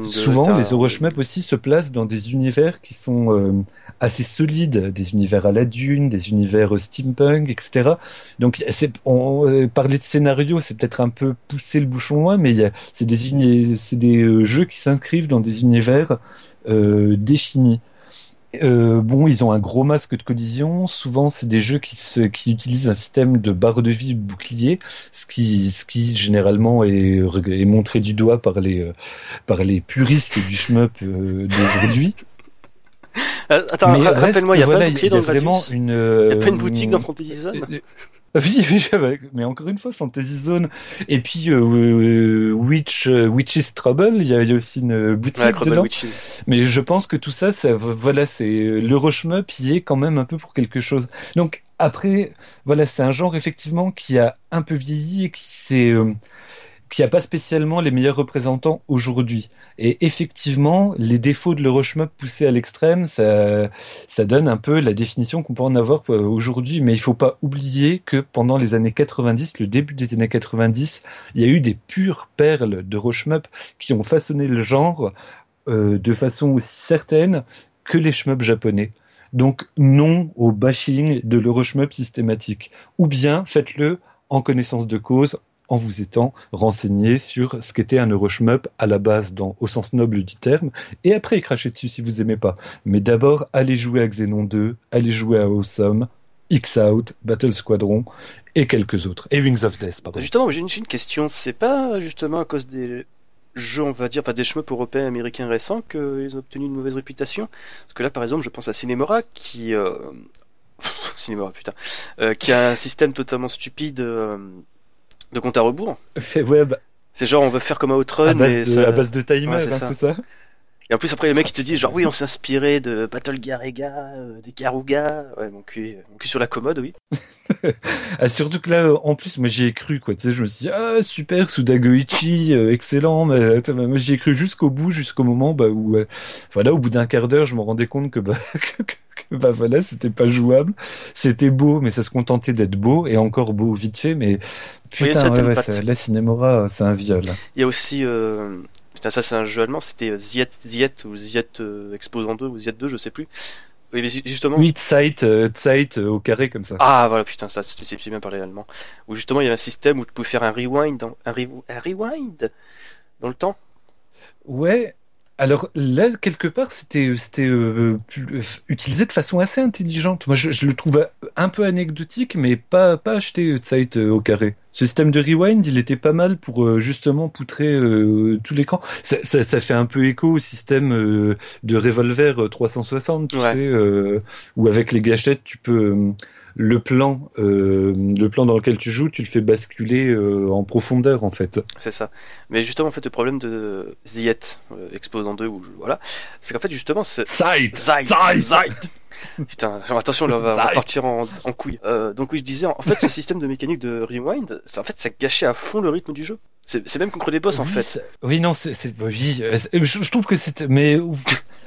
Souvent, les Euroshmup aussi se placent dans des univers qui sont euh, assez solides, des univers à la dune, des univers steampunk, etc. Donc, c'est, on, euh, parler de scénario, c'est peut-être un peu pousser le bouchon loin, mais c'est des, c'est des euh, jeux qui s'inscrivent dans des univers euh, définis. Euh, bon, ils ont un gros masque de collision. Souvent, c'est des jeux qui, se, qui utilisent un système de barre de vie bouclier, ce qui, ce qui généralement est, est montré du doigt par les, euh, par les puristes du shmup euh, d'aujourd'hui. Attends, rappelle-moi, il y a pas de vraiment une. Il y a pas une boutique dans Fantasy Zone Oui, oui, mais encore une fois, Fantasy Zone. Et puis euh, euh Witch, euh, Witch's Trouble, il y, a, aussi une boutique dedans. Mais je pense que tout ça, ça voilà, c'est euh, l'Euroshmup y est quand même un peu pour quelque chose. Donc après, voilà, c'est un genre effectivement qui a un peu vieilli et qui s'est qui a pas spécialement les meilleurs représentants aujourd'hui. Et effectivement, les défauts de l'Euroshmup poussés à l'extrême, ça, ça donne un peu la définition qu'on peut en avoir euh, aujourd'hui. Mais il faut pas oublier que pendant les années 90, le début des années 90, il y a eu des pures perles de Rochemup qui ont façonné le genre euh, de façon aussi certaine que les shmups japonais. Donc non au bashing de l'Euroshmup systématique. Ou bien faites-le en connaissance de cause, en vous étant renseigné sur ce qu'était un Euroshmup à la base dans, au sens noble du terme, et après cracher dessus si vous aimez pas. Mais d'abord, allez jouer à Xenon 2, allez jouer à Awesome, X-Out, Battle Squadron, et quelques autres. Et Wings of Death, pardon. Justement, j'ai une, une question. C'est pas justement à cause des jeux, on va dire, pas des shmups européens américains récents qu'ils ont obtenu une mauvaise réputation? Parce que là, par exemple, je pense à Cinemora qui... Euh... Cinemora, putain. Euh, qui a un système totalement stupide euh, de compte à rebours. Fait web. C'est genre, on veut faire comme Outrun. À base, mais de, ça- à base de timer, Ouais, c'est hein, ça. Et en plus, après, les mecs, ils te disent, genre, oui, on s'est inspiré de Battle Garega, euh, des Garuga. Ouais, mon cul, mon cul sur la commode, oui. Ah, surtout que là, euh, en plus, moi j'y ai cru, quoi. Tu sais, je me suis dit, ah super, Sudagoichi, euh, excellent. Mais, moi j'y ai cru jusqu'au bout, jusqu'au moment bah, où, euh, voilà, au bout d'un quart d'heure, je me rendais compte que bah, que, bah voilà, c'était pas jouable. C'était beau, mais ça se contentait d'être beau et encore beau vite fait. Mais putain, ouais, ouais, ça, là, Cinemora, c'est un viol. Il y a aussi, euh... putain, ça c'est un jeu allemand, c'était euh, Ziet, Ziet ou Ziet euh, Exposant 2 ou Ziet 2, je sais plus. Oui, mais ju- justement. Oui, Zeit, euh, Zeit euh, au carré comme ça. Ah voilà, putain, ça, tu sais bien parler allemand. Où justement il y a un système où tu peux faire un rewind, dans... un, re- un rewind dans le temps. Ouais. Alors là, quelque part, c'était c'était euh, euh, utilisé de façon assez intelligente. Moi, je, je le trouve un peu anecdotique, mais pas pas acheté euh, Zeit euh, au carré. Ce système de rewind, il était pas mal pour euh, justement poutrer euh, tout l'écran. Ça, ça, ça fait un peu écho au système euh, de revolver euh, 360, tu Ouais. sais, euh, où avec les gâchettes, tu peux euh, le plan, euh, le plan dans lequel tu joues, tu le fais basculer euh, en profondeur en fait. C'est ça. Mais justement, en fait, le problème de Ziet euh, Exposant 2, où je- voilà, c'est qu'en fait, justement, c'est. Zeit, Zeit. Zeit. Putain, genre, attention, là, on va, partir en, en couille. Euh, donc oui, je disais, en fait, ce système de mécanique de rewind, ça, en fait, ça gâchait à fond le rythme du jeu. C'est c'est même contre des boss, en fait. Oui, non, c'est, c'est, oui, euh, c'est- je, je trouve que c'était, mais,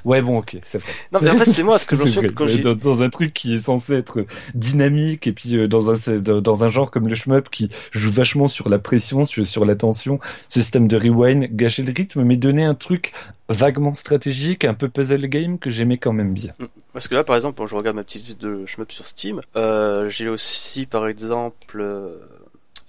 ouais, bon, ok, c'est vrai. Non, mais en fait, c'est moi, parce que je C'est que quand c'est dans, dans un truc qui est censé être dynamique et puis euh, dans un c'est- dans, un genre comme le shmup qui joue vachement sur la pression, sur, sur la tension, ce système de rewind gâchait le rythme, mais donnait un truc vaguement stratégique, un peu puzzle game que j'aimais quand même bien. Parce que là, par exemple, quand je regarde ma petite liste de shmup sur Steam, euh, j'ai aussi, par exemple, euh,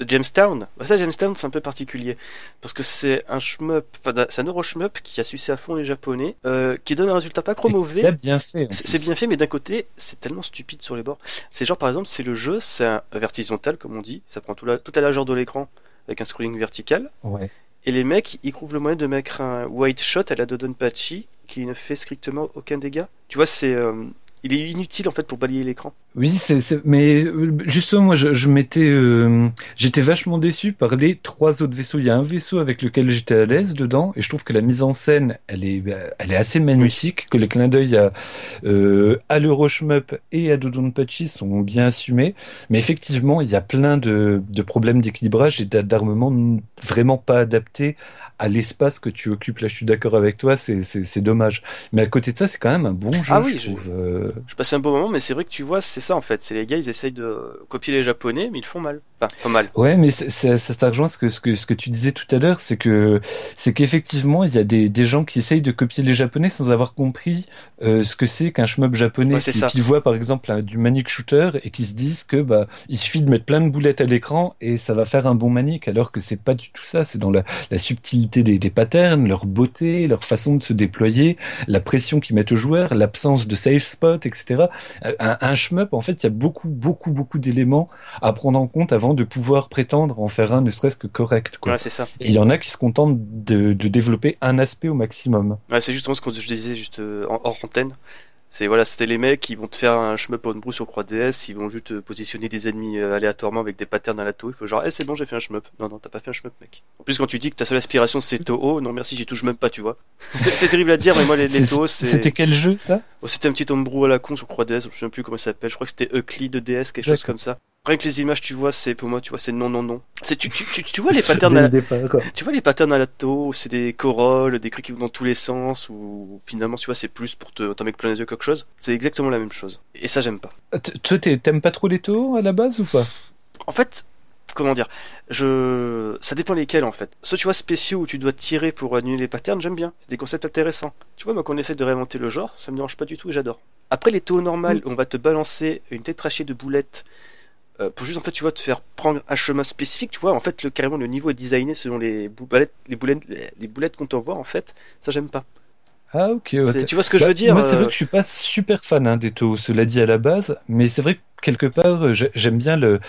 Jamestown. Bah, ça, Jamestown, c'est un peu particulier. Parce que c'est un shmup, enfin, c'est un euro-shmup qui a sucé à fond les japonais, euh, qui donne un résultat pas trop mauvais. C'est bien fait. C'est bien fait, mais d'un côté, c'est tellement stupide sur les bords. C'est genre, par exemple, c'est le jeu, c'est un vertical, comme on dit. Ça prend tout, la, tout à la largeur de l'écran, avec un scrolling vertical. Ouais. Et les mecs, ils trouvent le moyen de mettre un white shot à la Dodonpachi qui ne fait strictement aucun dégât. Tu vois, c'est, euh, il est inutile en fait pour balayer l'écran. Oui, c'est, mais euh, justement, moi, je, m'étais, euh, j'étais vachement déçu par les trois autres vaisseaux. Il y a un vaisseau avec lequel j'étais à l'aise dedans, et je trouve que la mise en scène, elle est, bah, elle est assez magnifique, que les clins d'œil à, euh, à l'Euroshmup et à Dodonpachi sont bien assumés. Mais effectivement, il y a plein de, de problèmes d'équilibrage et d'a- d'armement vraiment pas adaptés à l'espace que tu occupes. Là, je suis d'accord avec toi, c'est, c'est, c'est dommage. Mais à côté de ça, c'est quand même un bon jeu, Ah oui, je je- trouve. Euh, Je passais un bon moment, mais c'est vrai que tu vois, c'est ça en fait. C'est les gars, ils essayent de copier les japonais, mais ils le font mal. Enfin, pas mal. Ouais, mais c'est- ça, ça rejoint ce que, ce que, ce que tu disais tout à l'heure, c'est que, c'est qu'effectivement, il y a des, des gens qui essayent de copier les japonais sans avoir compris euh, ce que c'est qu'un shmup japonais, Ouais, c'est qui, qui voient par exemple un- du manic shooter et qui se disent que bah il suffit de mettre plein de boulettes à l'écran et ça va faire un bon manic, alors que c'est pas du tout ça. C'est dans la, la subtilité des, des patterns, leur beauté, leur façon de se déployer, la pression qu'ils mettent aux joueurs, l'absence de safe spot, etc. Euh, Un, un shmup, en fait, il y a beaucoup, beaucoup, beaucoup d'éléments à prendre en compte avant de pouvoir prétendre en faire un ne serait-ce que correct. Quoi. Ouais, c'est ça. Et il y en a qui se contentent de, de développer un aspect au maximum. Ouais, c'est justement ce que je disais juste euh, en hors antenne. C'est voilà, c'était les mecs qui vont te faire un shmup on brew sur croix DS, ils vont juste te positionner des ennemis euh, aléatoirement avec des patterns à la tour. Il faut genre, eh c'est bon, j'ai fait un shmup. Non, non, t'as pas fait un shmup, mec. En plus, quand tu dis que ta seule aspiration c'est Toho, non merci, j'y touche même pas, tu vois. C'est terrible à dire, mais moi les, les Toho, c'est. C'était quel jeu ça? Oh, c'était un petit homebrew à la con sur croix DS, je sais même plus comment il s'appelle, je crois que c'était Euclid de DS, quelque chose comme ça. Rien que les images, tu vois, c'est pour moi, tu vois, c'est non, non, non. C'est tu, tu, tu, tu vois les patterns à la, départ. tu vois les patterns à c'est des corolles, des trucs qui vont dans tous les sens, ou finalement, tu vois, c'est plus pour te t'en mettre plein les yeux quelque chose. C'est exactement la même chose. Et ça, j'aime pas. T- Toi, t'aimes pas trop les taux à la base ou pas? En fait, comment dire, je, ça dépend lesquels en fait. Ceux, tu vois, spéciaux où tu dois tirer pour annuler les patterns, j'aime bien. C'est des concepts intéressants. Tu vois, moi, quand on essaie de réinventer le genre, ça me dérange pas du tout et j'adore. Après, les taux normales, on va te balancer une tête trachée de boulettes euh, pour juste en fait tu vois te faire prendre un chemin spécifique tu vois en fait le carrément le niveau est designé selon les boulettes les boulettes les boulettes qu'on t'envoie en fait. Ça j'aime pas. Ah ok ouais, tu vois ce que je veux bah, dire moi c'est vrai euh, que je suis pas super fan hein, des taux cela dit à la base mais c'est vrai que quelque part j'aime bien le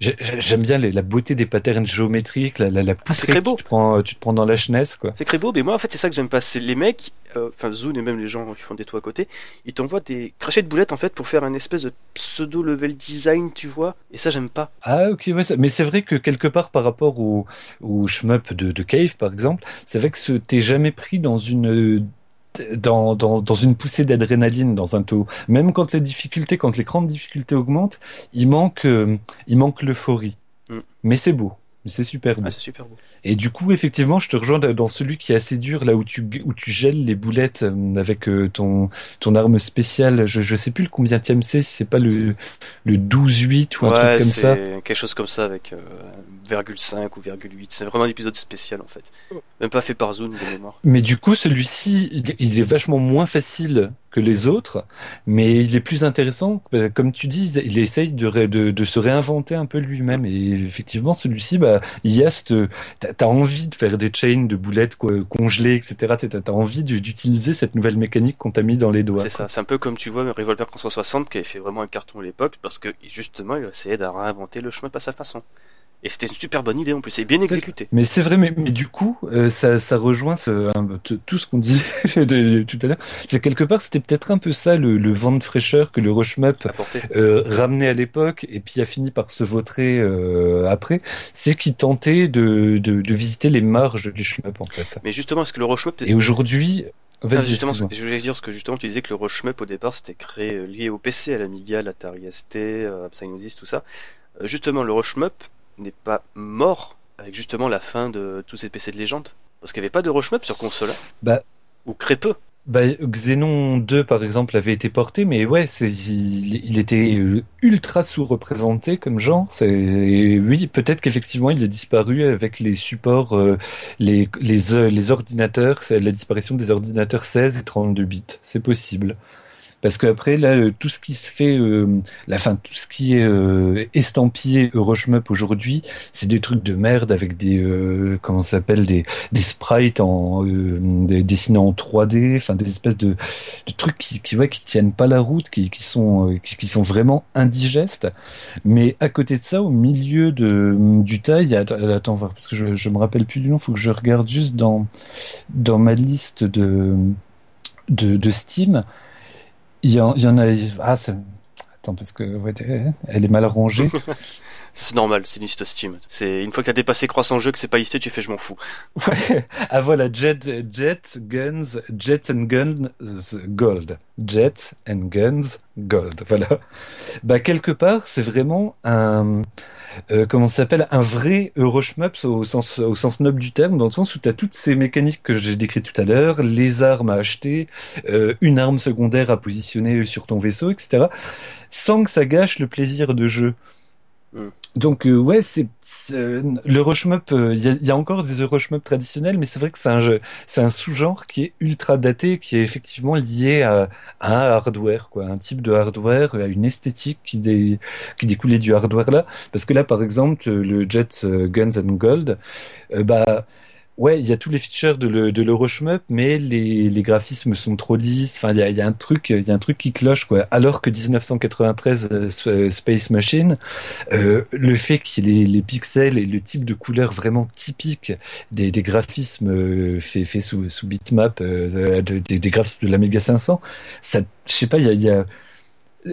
J'aime bien la beauté des patterns géométriques, la, la, la ah, que tu te, prends, tu te prends dans la chenesse, quoi. C'est très beau, mais moi, en fait, c'est ça que j'aime pas. C'est les mecs, euh, enfin, Zune et même les gens qui font des toits à côté, ils t'envoient des crachets de boulettes, en fait, pour faire un espèce de pseudo-level design, tu vois. Et ça, j'aime pas. Ah, ok, ouais, mais c'est vrai que quelque part, par rapport au, au shmup de, de Cave, par exemple, c'est vrai que t'es jamais pris dans une dans, dans, dans une poussée d'adrénaline dans un taux. Même quand les difficultés, quand les grandes difficultés augmentent, il manque, euh, il manque l'euphorie. Mm. Mais c'est beau. C'est super beau. Ah, super beau. Et du coup, effectivement, je te rejoins dans celui qui est assez dur, là où tu, où tu gèles les boulettes euh, avec euh, ton, ton arme spéciale. Je, je sais plus le combien c'est, si c'est pas le, le 12-8 ou un truc comme ça. quelque chose comme ça avec euh, 5 ou 8. C'est vraiment un épisode spécial en fait. Même pas fait par Zone de mémoire. Mais du coup, celui-ci, il est vachement moins facile que les autres, mais il est plus intéressant. Euh, comme tu dis, il essaye de, de, de se réinventer un peu lui-même. Et effectivement, celui-ci, bah, il y a t'as envie de faire des chains de boulettes quoi, congelées, etc. T'as envie d'utiliser cette nouvelle mécanique qu'on t'a mis dans les doigts. C'est ça. C'est un peu comme tu vois Revolver 360 qui avait fait vraiment un carton à l'époque parce que justement, il essayait de réinventer le chemin à sa façon. Et c'était une super bonne idée en plus, c'est bien exécuté. Mais c'est vrai, mais, mais, du coup, euh, ça, ça rejoint ce, tout ce qu'on disait tout à l'heure. C'est quelque part, c'était peut-être un peu ça le, le, vent de fraîcheur que le Rushmup euh, ramenait à l'époque et puis a fini par se vautrer euh, après. C'est qu'il tentait de, de, de, visiter les marges du shmup en fait. Mais justement, est-ce que le Rushmup... Et aujourd'hui... vas justement, je voulais dire ce que justement tu disais que le Rushmup au départ c'était créé euh, lié au PC, à l'Amiga, l'Atari ST, Psygnosis, tout ça. Justement, le Rushmup n'est pas mort avec justement la fin de tous ces PC de légende Parce qu'il n'y avait pas de Rochmap sur console. Bah, ou très peu. Bah, Xenon 2 par exemple avait été porté, mais ouais, c'est il, était ultra sous-représenté comme genre. C'est oui, peut-être qu'effectivement il a disparu avec les supports, euh, les les euh, les ordinateurs, c'est la disparition des ordinateurs 16 et 32 bits. C'est possible. Parce qu'après, là, euh, tout ce qui se fait, euh, la fin, tout ce qui est euh, estampillé Euroshmup aujourd'hui, c'est des trucs de merde avec des, euh, comment s'appelle, des, des sprites en euh, dessinés en 3D, enfin des espèces de, de trucs qui, qui, ouais, qui tiennent pas la route, qui, qui sont, qui, qui, sont vraiment indigestes. Mais à côté de ça, au milieu de du tas, il attends, parce que je, je me rappelle plus du nom, faut que je regarde juste dans dans ma liste de de, de Steam. Il y, en, il y en a. Ah, Attends, parce que ouais, elle est mal rangée. c'est normal, c'est une liste Steam. C'est une fois que t'as dépassé croissant jeu que c'est pas listé, tu fais je m'en fous. Ouais. Ah voilà, Jet, Jet, Guns, Jets and Guns, Gold. Jets and Guns, Gold. Voilà. Bah quelque part, c'est vraiment un euh, comment ça s'appelle? Un vrai Euroshmup au sens au sens noble du terme dans le sens où tu as toutes ces mécaniques que j'ai décrites tout à l'heure les armes à acheter euh, une arme secondaire à positionner sur ton vaisseau etc sans que ça gâche le plaisir de jeu mm. Donc euh, ouais, c'est le rushmup. Il euh, y, a, encore des rushmup traditionnels, mais c'est vrai que c'est un c'est un sous-genre qui est ultra daté, qui est effectivement lié à, un hardware, quoi, un type de hardware, à une esthétique qui, dé, qui découlait du hardware là. Parce que là, par exemple, le Jet euh, Guns and Gold, bah Ouais, il y a tous les features de, le, de l'Euroshmup, mais les, les graphismes sont trop lisses. Enfin, il y a, y a, un truc, il y a un truc qui cloche, quoi. Alors que 1993 euh, euh, Space Machine, euh, le fait qu'il ait les pixels et le type de couleur vraiment typique des, des graphismes euh, faits fait sous, sous bitmap, des, des, graphismes de l'Amiga 500, ça, je sais pas, il y a, y a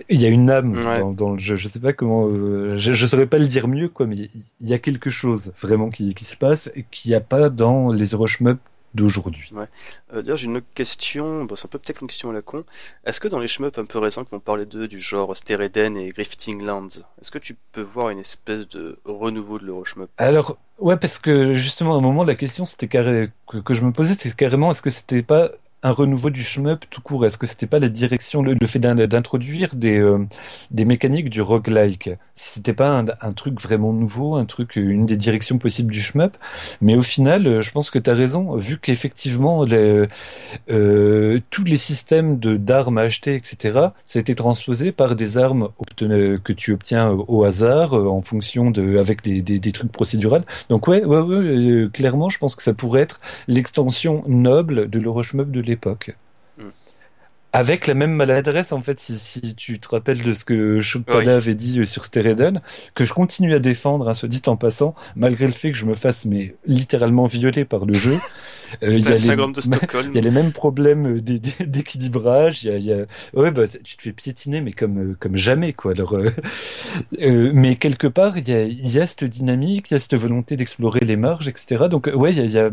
il y a une âme dans, le jeu. Je sais pas comment. Euh, je, je saurais pas le dire mieux, quoi. Mais il y a quelque chose vraiment qui, qui se passe et qu'il n'y a pas dans les Euroshmup d'aujourd'hui. Ouais. Euh, D'ailleurs, j'ai une autre question. Bon, c'est un peu peut-être une question à la con. Est-ce que dans les shmup un peu récents qui vont parler d'eux, du genre Stereden et Grifting Lands, est-ce que tu peux voir une espèce de renouveau de l'Euroshmup Alors, ouais, parce que justement, à un moment, la question c'était carré... que, que je me posais, c'était carrément est-ce que c'était pas un renouveau du shmup tout court Est-ce que c'était pas la direction, le, fait d'introduire des, euh, des mécaniques du roguelike? C'était pas un, truc vraiment nouveau, un truc, une des directions possibles du shmup? Mais au final, je pense que tu as raison, vu qu'effectivement, euh, tous les systèmes d'armes à acheter, etc., ça a été transposé par des armes que tu obtiens au hasard, en fonction de, avec des, trucs procéduraux. Donc ouais, ouais, ouais, clairement, je pense que ça pourrait être l'extension noble de l'Euroshmup de l'époque. Hmm. Avec la même maladresse, en fait, si, si tu te rappelles de ce que Choupada avait dit euh, sur Stereden, que je continue à défendre, hein, se dit en passant, malgré le fait que je me fasse mais littéralement violer par le jeu. Euh, il y, a les, y a les mêmes problèmes euh, d'équilibrage. Il y a, ouais, bah, tu te fais piétiner, mais comme comme jamais, quoi. Alors, mais quelque part, il y a, il y a cette dynamique, il y a cette volonté d'explorer les marges, etc. Donc, ouais, il y a, il y a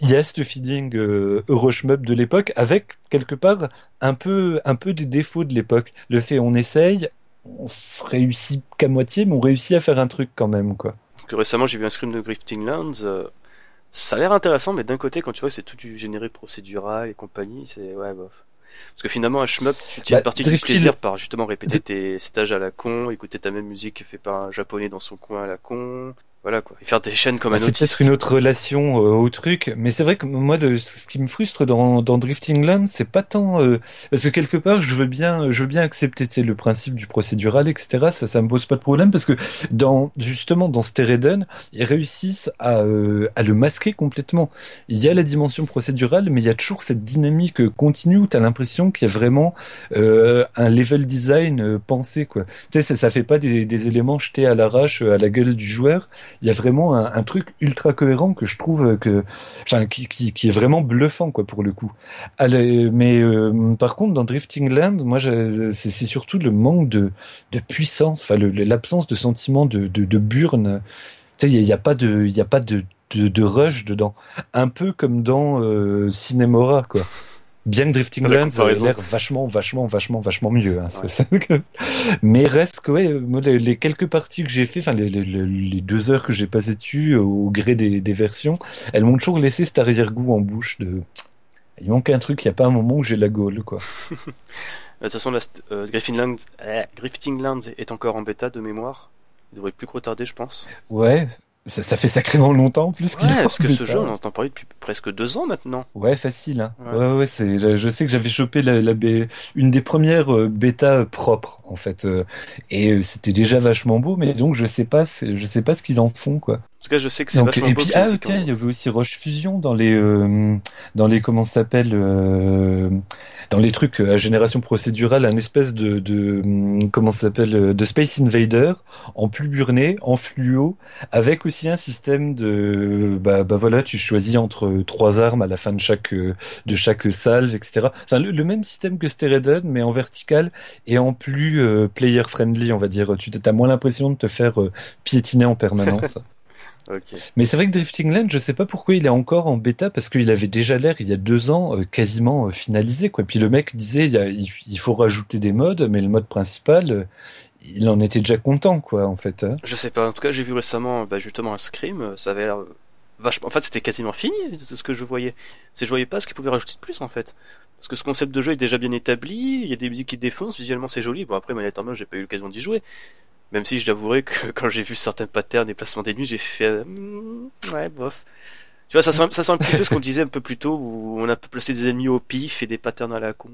il y a ce feeling euh, Euroshmup de l'époque avec quelque part un peu un peu des défauts de l'époque. Le fait on essaye, on se réussit qu'à moitié, mais on réussit à faire un truc quand même quoi. Que récemment j'ai vu un scrim de Grifting Lands, euh, ça a l'air intéressant, mais d'un côté quand tu vois que c'est tout du généré procédural et compagnie, c'est ouais bof. Parce que finalement, un shmup, tu tiens bah, partie du plaisir par justement répéter tes stages à la con, écouter ta même musique fait par un japonais dans son coin à la con, voilà quoi. Et faire des chaînes comme un C'est peut-être une autre relation euh, au truc, mais c'est vrai que moi, ce qui me frustre dans, dans Drifting Land, c'est pas tant euh, parce que quelque part, je veux bien, je veux bien accepter le principe du procédural, etc. Ça, ça me pose pas de problème parce que dans justement dans Stereden, ils réussissent à, euh, à le masquer complètement. Il y a la dimension procédurale, mais il y a toujours cette dynamique continue où t'as l'impression qu'il y a vraiment un level design pensé quoi. Tu sais, ça, ça fait pas des, des éléments jetés à l'arrache à la gueule du joueur il y a vraiment un, truc ultra cohérent que je trouve que, enfin, qui, qui, qui, est vraiment bluffant quoi pour le coup. mais euh, par contre, dans Drifting Land, moi, c'est surtout le manque de, de puissance, enfin, l'absence de sentiment de, de, de burn. Tu sais, il n'y a, pas de, il y a pas de, de, de, rush dedans. Un peu comme dans euh, Cinemora, quoi. Bien que Drifting Lands a l'air vachement, vachement, vachement, vachement mieux. Hein, Mais reste que ouais, les, quelques parties que j'ai fait, enfin les, les, les, deux heures que j'ai passées dessus au gré des, des versions, elles m'ont toujours laissé cet arrière-goût en bouche de. Il manque un truc, il n'y a pas un moment où j'ai la gaule, quoi. de toute façon, la, euh, Lands, euh, Drifting Lands est encore en bêta de mémoire. Il devrait plus retarder, je pense. Ouais, ça, ça, fait sacrément longtemps en plus qu'il ouais, parce que ce jeu, on entend parler depuis presque deux ans maintenant. Ouais, facile. Hein. Ouais, ouais, c'est. Je sais que j'avais chopé la, la une des premières euh, bêta propres en fait, euh, et euh, c'était déjà vachement beau, mais donc je sais pas, je sais pas ce qu'ils en font quoi. En tout cas, je sais que c'est vachement et beau. Puis, ah, tiens, il y avait aussi Roche Fusion dans les, euh, dans les comment s'appelle, euh, dans les trucs à génération procédurale, un espèce de, de comment s'appelle, de Space Invader en plus burné, en fluo, avec aussi un système de, bah, bah voilà, tu choisis entre trois armes à la fin de chaque, de chaque salve, etc. Enfin, le, même système que Stereden, mais en vertical et en plus euh, player friendly, on va dire. Tu as moins l'impression de te faire piétiner en permanence. Mais c'est vrai que Drifting Land, je sais pas pourquoi il est encore en bêta parce qu'il avait déjà l'air il y a deux ans euh, quasiment euh, finalisé quoi. Puis le mec disait il, faut rajouter des modes, mais le mode principal, euh, il en était déjà content quoi en fait. Hein. Je sais pas. En tout cas, j'ai vu récemment bah, justement un scream. Ça avait l'air vachement. En fait, c'était quasiment fini c'est ce que je voyais. C'est je voyais pas ce qu'il pouvait rajouter de plus en fait. Parce que ce concept de jeu est déjà bien établi. Il y a des musiques qui défoncent. Visuellement, c'est joli. Bon après, manette en j'ai pas eu l'occasion d'y jouer. Même si je l'avouerai que quand j'ai vu certains patterns et placements d'ennemis, j'ai fait euh, ouais bof. Tu vois, ça sent, ça sent un petit peu ce qu'on disait un peu plus tôt où on a placé des ennemis au pif et des patterns à la con.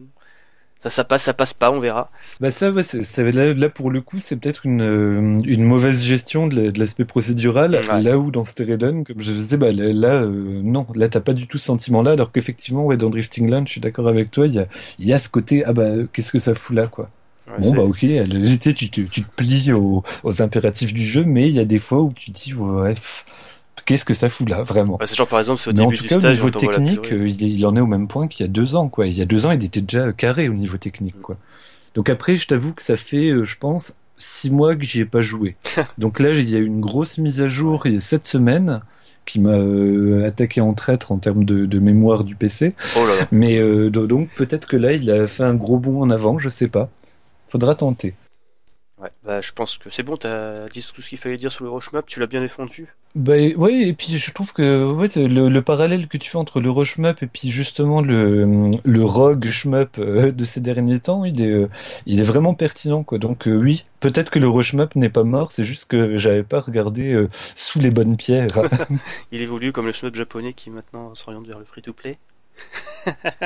Ça, ça passe, ça passe pas, on verra. Bah ça, ouais, ça là, là, pour le coup, c'est peut-être une, euh, une mauvaise gestion de l'aspect procédural. Là où dans Stereden, comme je disais, bah là, euh, non, là t'as pas du tout ce sentiment-là, alors qu'effectivement, ouais, dans Drifting Land, je suis d'accord avec toi, il y a, il y a ce côté, ah bah, qu'est-ce que ça fout là, quoi bon bah ok, tu, tu, tu, te plies aux, aux, impératifs du jeu, mais il y a des fois où tu te dis ouais, qu'est-ce que ça fout là vraiment bah, C'est genre par exemple, c'est au début en tout du cas, stage, au niveau technique, euh, il, il, en est au même point qu'il y a deux ans quoi. Il y a deux ans, il était déjà carré au niveau technique quoi. Donc après, je t'avoue que ça fait, euh, je pense, six mois que j'y ai pas joué. Donc là, il y a eu une grosse mise à jour il y a sept semaines qui m'a euh, attaqué en traître en termes de, de mémoire du PC. Oh là là. Mais donc peut-être que là, il a fait un gros bond en avant, je sais pas. Faudra tenter. Ouais, bah, je pense que c'est bon, t'as dit tout ce qu'il fallait dire sur le rush map, tu l'as bien défendu. Bah oui, et puis je trouve que ouais, le, le parallèle que tu fais entre le rush map et puis justement le, le rogue shmup euh, de ces derniers temps, il est, euh, il est vraiment pertinent quoi. Donc euh, oui, peut-être que le rush map n'est pas mort, c'est juste que j'avais pas regardé sous les bonnes pierres. il évolue comme le shmup japonais qui maintenant s'oriente vers le free-to-play.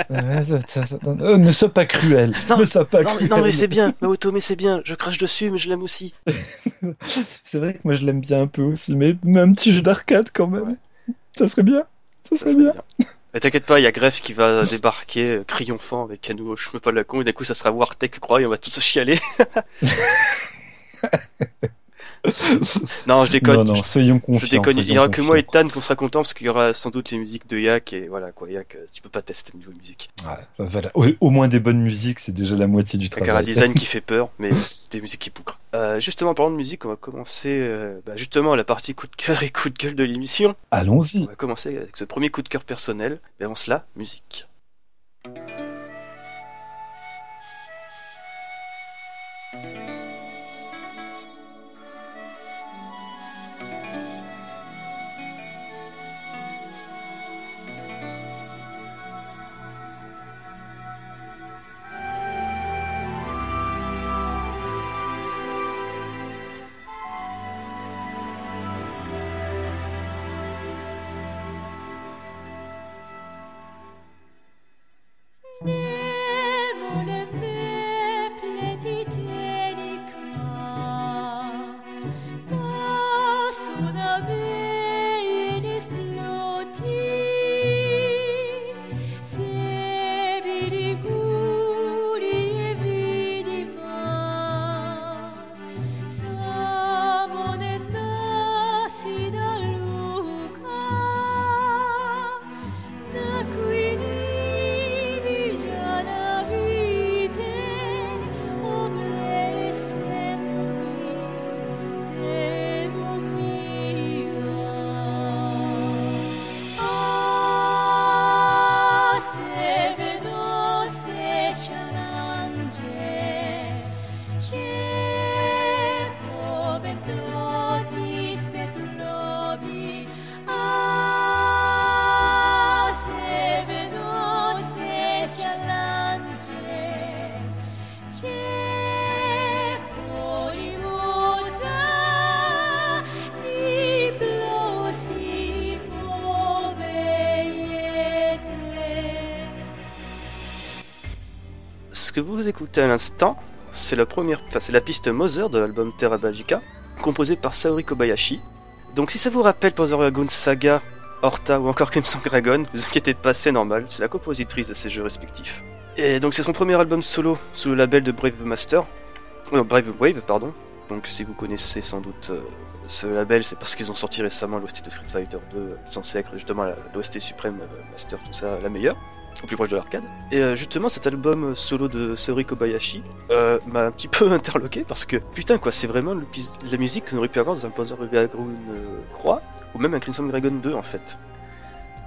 Euh, ne sois pas cruel. Non, ne sois pas non, cruel. non mais c'est bien. Mais mais c'est bien. Je crache dessus, mais je l'aime aussi. c'est vrai que moi je l'aime bien un peu aussi, mais, un petit jeu d'arcade quand même. Ça serait bien. Ça serait, bien. Mais t'inquiète pas, il y a Greff qui va débarquer euh, triomphant avec un nouveau me pas la con et d'un coup ça sera Wartech, crois, et on va tous se chialer. non, je déconne. Non, non, soyons confiants. Je déconne. Il y aura que moi et Tan qu'on sera content parce qu'il y aura sans doute les musiques de Yak et voilà quoi. Yak, euh, tu peux pas tester le niveau de musique. Ouais, bah, voilà. Au, moins des bonnes musiques, c'est déjà la moitié du travail. un design qui fait peur, mais des musiques qui poucrent. Euh, justement, parlant de musique, on va commencer euh, bah, justement la partie coup de cœur et coup de gueule de l'émission. Allons-y. On va commencer avec ce premier coup de cœur personnel. Et on se la musique. que à l'instant, c'est la première, enfin, c'est la piste Mother de l'album Terra Magica, composée par Saori Kobayashi. Donc si ça vous rappelle Panzer Dragoon Saga, Horta ou encore Crimson Dragon, vous inquiétez pas, c'est normal, c'est la compositrice de ces jeux respectifs. Et donc c'est son premier album solo sous le label de Brave Master, non Brave Wave pardon. Donc si vous connaissez sans doute euh, ce label, c'est parce qu'ils ont sorti récemment l'OST de Street Fighter 2, censé être justement l'OST suprême euh, Master, tout ça, la meilleure au plus proche de l'arcade. Et euh, justement, cet album solo de Saori Kobayashi euh, m'a un petit peu interloqué parce que putain quoi, c'est vraiment la musique qu'on aurait pu avoir dans un Panzer Dragoon euh, Croix ou même un Crimson Dragon 2 en fait.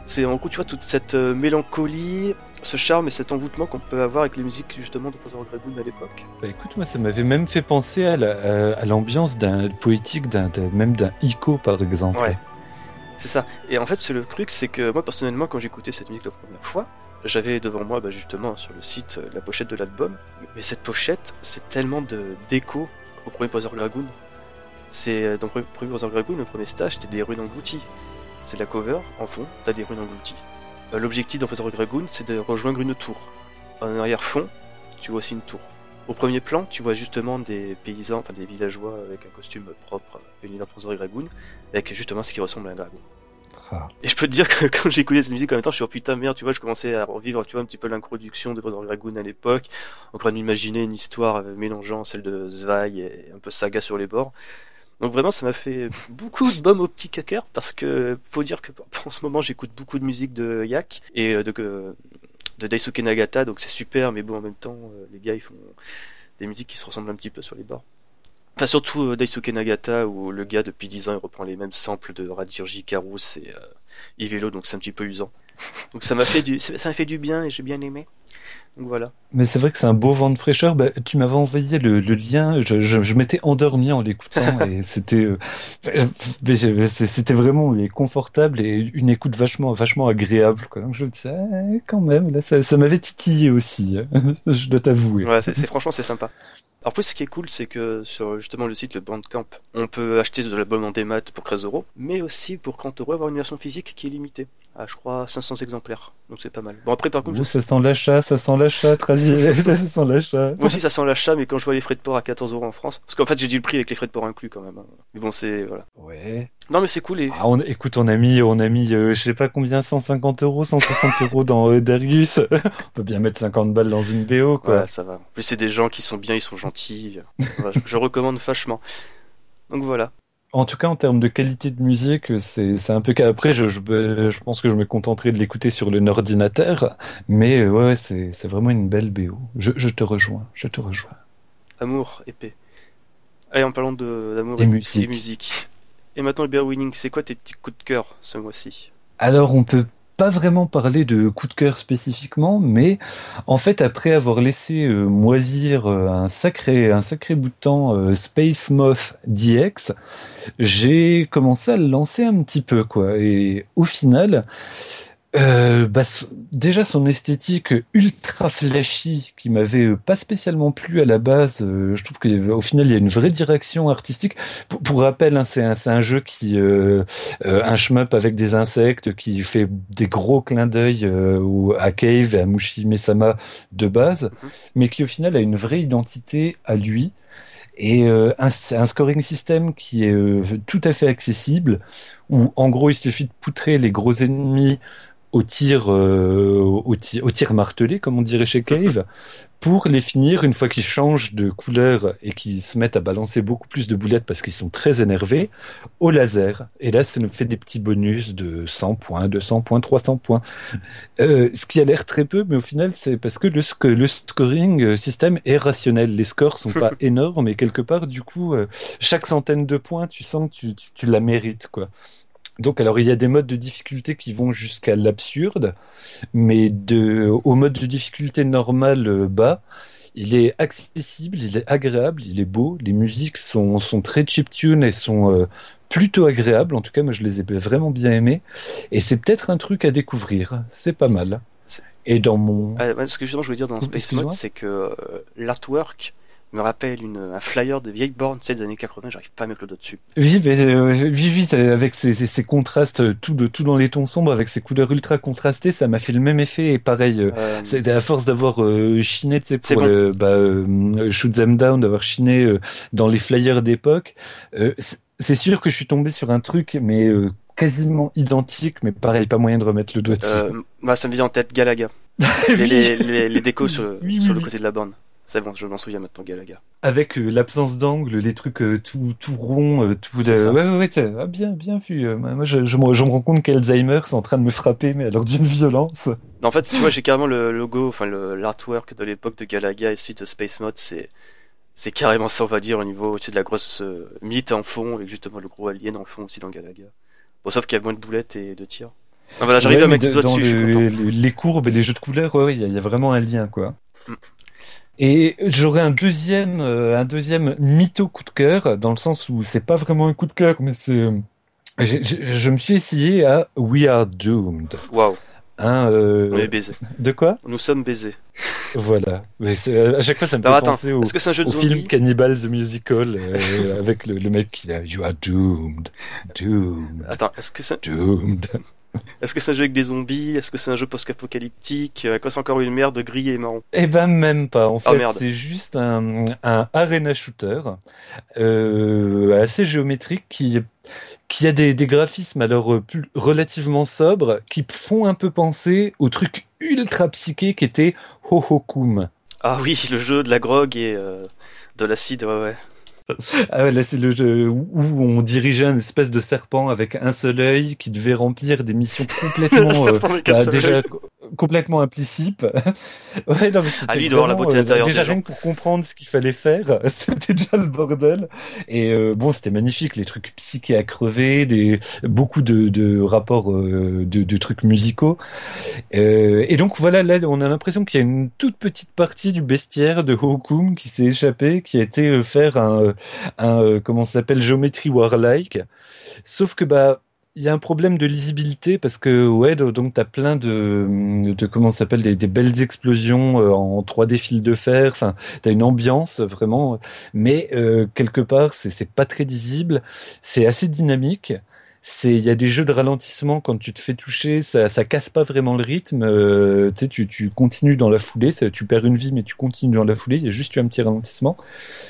C'est en gros, tu vois, toute cette mélancolie, ce charme et cet envoûtement qu'on peut avoir avec les musiques justement de Panzer Dragoon à l'époque. Bah écoute, moi ça m'avait même fait penser à l'ambiance d'un poétique, d'un même d'un Ico par exemple. Ouais. C'est ça. Et en fait, le truc, c'est que moi personnellement, quand j'écoutais cette musique la première fois, j'avais devant moi bah, justement sur le site euh, la pochette de l'album, mais cette pochette, c'est tellement de déco au premier Panzer Dragoon. C'est euh, dans le premier Panzer Dragoon, le premier stage, c'était des ruines englouties. C'est la cover, en fond, t'as des ruines englouties. Euh, l'objectif dans Panzer Dragoon, c'est de rejoindre une tour. En arrière-fond, tu vois aussi une tour. Au premier plan, tu vois justement des paysans, enfin des villageois avec un costume propre, venu dans Panzer Dragoon, avec justement ce qui ressemble à un dragon. Ah. Et je peux te dire que quand écouté cette musique en même temps, je suis oh putain merde, tu vois, je commençais à revivre, tu vois, un petit peu l'introduction de Brother Dragoon à l'époque, en train d'imaginer une histoire euh, mélangeant celle de Zwei et un peu saga sur les bords. Donc vraiment, ça m'a fait beaucoup de baume au petit cœur parce que faut dire que en ce moment, j'écoute beaucoup de musique de Yak et euh, de, de Daisuke Nagata, donc c'est super, mais bon, en même temps, euh, les gars, ils font des musiques qui se ressemblent un petit peu sur les bords. Enfin, surtout euh, Daisuke Nagata, où le gars, depuis 10 ans, il reprend les mêmes samples de Radirji, Karus et euh, Ivelo, donc c'est un petit peu usant. Donc ça m'a fait du, ça m'a fait du bien et j'ai bien aimé. Donc voilà. Mais c'est vrai que c'est un beau vent de fraîcheur. Bah, tu m'avais envoyé le, le lien. Je, je, je m'étais endormi en l'écoutant et c'était, euh, c'était vraiment confortable et une écoute vachement, vachement agréable. Quoi. Donc je me disais, ah, quand même, là, ça, ça m'avait titillé aussi. Hein. je dois t'avouer. Ouais, c'est franchement c'est sympa. Alors plus ce qui est cool, c'est que sur justement le site le Bandcamp, on peut acheter de l'album en démat pour 13 euros, mais aussi pour 30 euros avoir une version physique qui est limitée à je crois 500 exemplaires. Donc c'est pas mal. Bon après par contre, ça sent l'achat, ça sent l'achat, ça sent l'achat. Moi aussi ça sent l'achat, mais quand je vois les frais de port à 14 euros en France, parce qu'en fait j'ai dit le prix avec les frais de port inclus quand même. Hein. Mais bon c'est voilà. Ouais. Non mais c'est cool. Et... Ah, on, écoute, on a mis, on a mis, euh, je sais pas combien, 150 euros, 160 euros dans euh, Darius. on peut bien mettre 50 balles dans une BO quoi. Ouais, ça va. En plus c'est des gens qui sont bien, ils sont gentils je, je recommande vachement. Donc voilà. En tout cas, en termes de qualité de musique, c'est un peu qu'après, je, je, je, pense que je me contenterai de l'écouter sur le ordinateur, mais euh, ouais, c'est vraiment une belle BO. Je, je, te rejoins, je te rejoins. Amour, épée. Allez, en parlant d'amour et, et, musique. et musique. Et maintenant, le Bear Winning, c'est quoi tes petits coups de cœur ce mois-ci? Alors, on peut pas vraiment parler de coup de cœur spécifiquement, mais en fait, après avoir laissé euh, moisir euh, un sacré, un sacré bout de temps euh, Space Moth DX, j'ai commencé à le lancer un petit peu, quoi. Et au final, euh, bah, déjà son esthétique ultra flashy qui m'avait euh, pas spécialement plu à la base. Euh, je trouve qu'au final il y a une vraie direction artistique. Pour, pour rappel, hein, c'est un, un, jeu qui euh, un shmup avec des insectes qui fait des gros clins d'œil à Cave et à Mushi Mesama de base, mhm. mais qui au final a une vraie identité à lui et un, un, scoring system qui est tout à fait accessible où en gros il suffit de poutrer les gros ennemis au tir, euh, au, tir, au tir martelé, comme on dirait chez Cave, pour les finir une fois qu'ils changent de couleur et qu'ils se mettent à balancer beaucoup plus de boulettes parce qu'ils sont très énervés, au laser. Et là, ça nous fait des petits bonus de 100 points, 200 points, 300 points. Euh, ce qui a l'air très peu, mais au final, c'est parce que le, le scoring euh, système est rationnel. Les scores sont pas énormes, mais quelque part, du coup, euh, chaque centaine de points, tu sens que tu, tu, tu la mérites, quoi. Donc, alors, il y a des modes de difficulté qui vont jusqu'à l'absurde, mais de, au mode de difficulté normal euh, bas, il est accessible, il est agréable, il est beau. Les musiques sont, sont très chiptune et sont euh, plutôt agréables. En tout cas, moi, je les ai vraiment bien aimées. Et c'est peut-être un truc à découvrir. C'est pas mal. Et dans mon. Ah, ce que justement je voulais dire dans Space Mode, c'est que euh, l'artwork me rappelle une, un flyer de vieille borne, tu des années 80, j'arrive pas à mettre le dos dessus. Oui, mais euh, vite avec ces, ces, ces, contrastes, euh, tout, de, tout dans les tons sombres, avec ces couleurs ultra contrastées, ça m'a fait le même effet. Et pareil, euh, euh c'est à force d'avoir euh, chiné, tu sais, pour bon. bah, Shoot Them Down, d'avoir chiné dans les flyers d'époque, c'est sûr que je suis tombé sur un truc, mais quasiment identique, mais pareil, pas moyen de remettre le doigt dessus. bah, ça me vient en tête Galaga. les, les, les, décos sur, oui, sur oui, le côté de la borne. C'est bon, je m'en souviens maintenant, Galaga. Avec euh, l'absence d'angle, les trucs euh, tout tout ronds, euh, tout. ouais, ouais, ouais, ah, bien, bien vu. Moi, je, je, me, je me rends compte qu'Alzheimer, c'est en train de me frapper, mais alors d'une violence. En fait, tu vois, j'ai carrément le logo, enfin l'artwork de l'époque de Galaga et celui de Space Mode, c'est c'est carrément ça, on va dire, au niveau aussi de la grosse mythe en fond, avec justement le gros alien en fond aussi dans Galaga. Bon, sauf qu'il y a moins de boulettes et de tirs. Ah, voilà, j'arrive ouais, à mettre de, dessus, le, les courbes et les jeux de couleurs, ouais, il y, y, a vraiment un lien, quoi. Mm. Et j'aurais un deuxième, euh, un deuxième mytho coup de cœur, dans le sens où c'est pas vraiment un coup de cœur, mais c'est, euh, je me suis essayé à We Are Doomed. Waouh. Hein, euh... On est baisés. De quoi? Nous sommes baisés. Voilà. Mais à chaque fois, ça me Alors, fait attends, penser au, que un jeu de au film Cannibal the Musical euh, avec le, le, mec qui a You are doomed, doomed. Attends, est-ce que c'est doomed Est-ce que c'est un jeu avec des zombies? Est-ce que c'est un jeu post-apocalyptique? À quoi c'est encore une merde gris et marron Eh ben même pas. En Oh, fait, c'est juste un, un arena shooter euh, assez géométrique qui qui a des, des graphismes alors euh, plus, relativement sobres qui font un peu penser au truc ultra psyché qui était Hohokum. Ah oui, le jeu de la grog et euh, de l'acide, ouais, ouais. Ah ouais, là c'est le jeu où on dirigeait un espèce de serpent avec un seul œil qui devait remplir des missions complètement un bah, déjà. Complètement implicite. ouais, non, mais ah, lui, la beauté euh, intérieure déjà rien pour comprendre ce qu'il fallait faire, c'était déjà le bordel. Et euh, bon, c'était magnifique, les trucs psychés à crever, des beaucoup de, de rapports euh, de, de, trucs musicaux. Euh, et donc voilà, là, on a l'impression qu'il y a une toute petite partie du bestiaire de Hokum qui s'est échappé, qui a été faire un, un comment ça s'appelle, Geometry Warlike. Sauf que bah il y a un problème de lisibilité parce que ouais donc t'as plein de de comment s'appelle des, des, belles explosions euh, en 3D fil de fer enfin t'as une ambiance vraiment mais euh, quelque part c'est c'est pas très lisible c'est assez dynamique c'est il y a des jeux de ralentissement quand tu te fais toucher ça ça casse pas vraiment le rythme euh, tu sais tu tu continues dans la foulée ça, tu perds une vie mais tu continues dans la foulée il y a juste eu un petit ralentissement.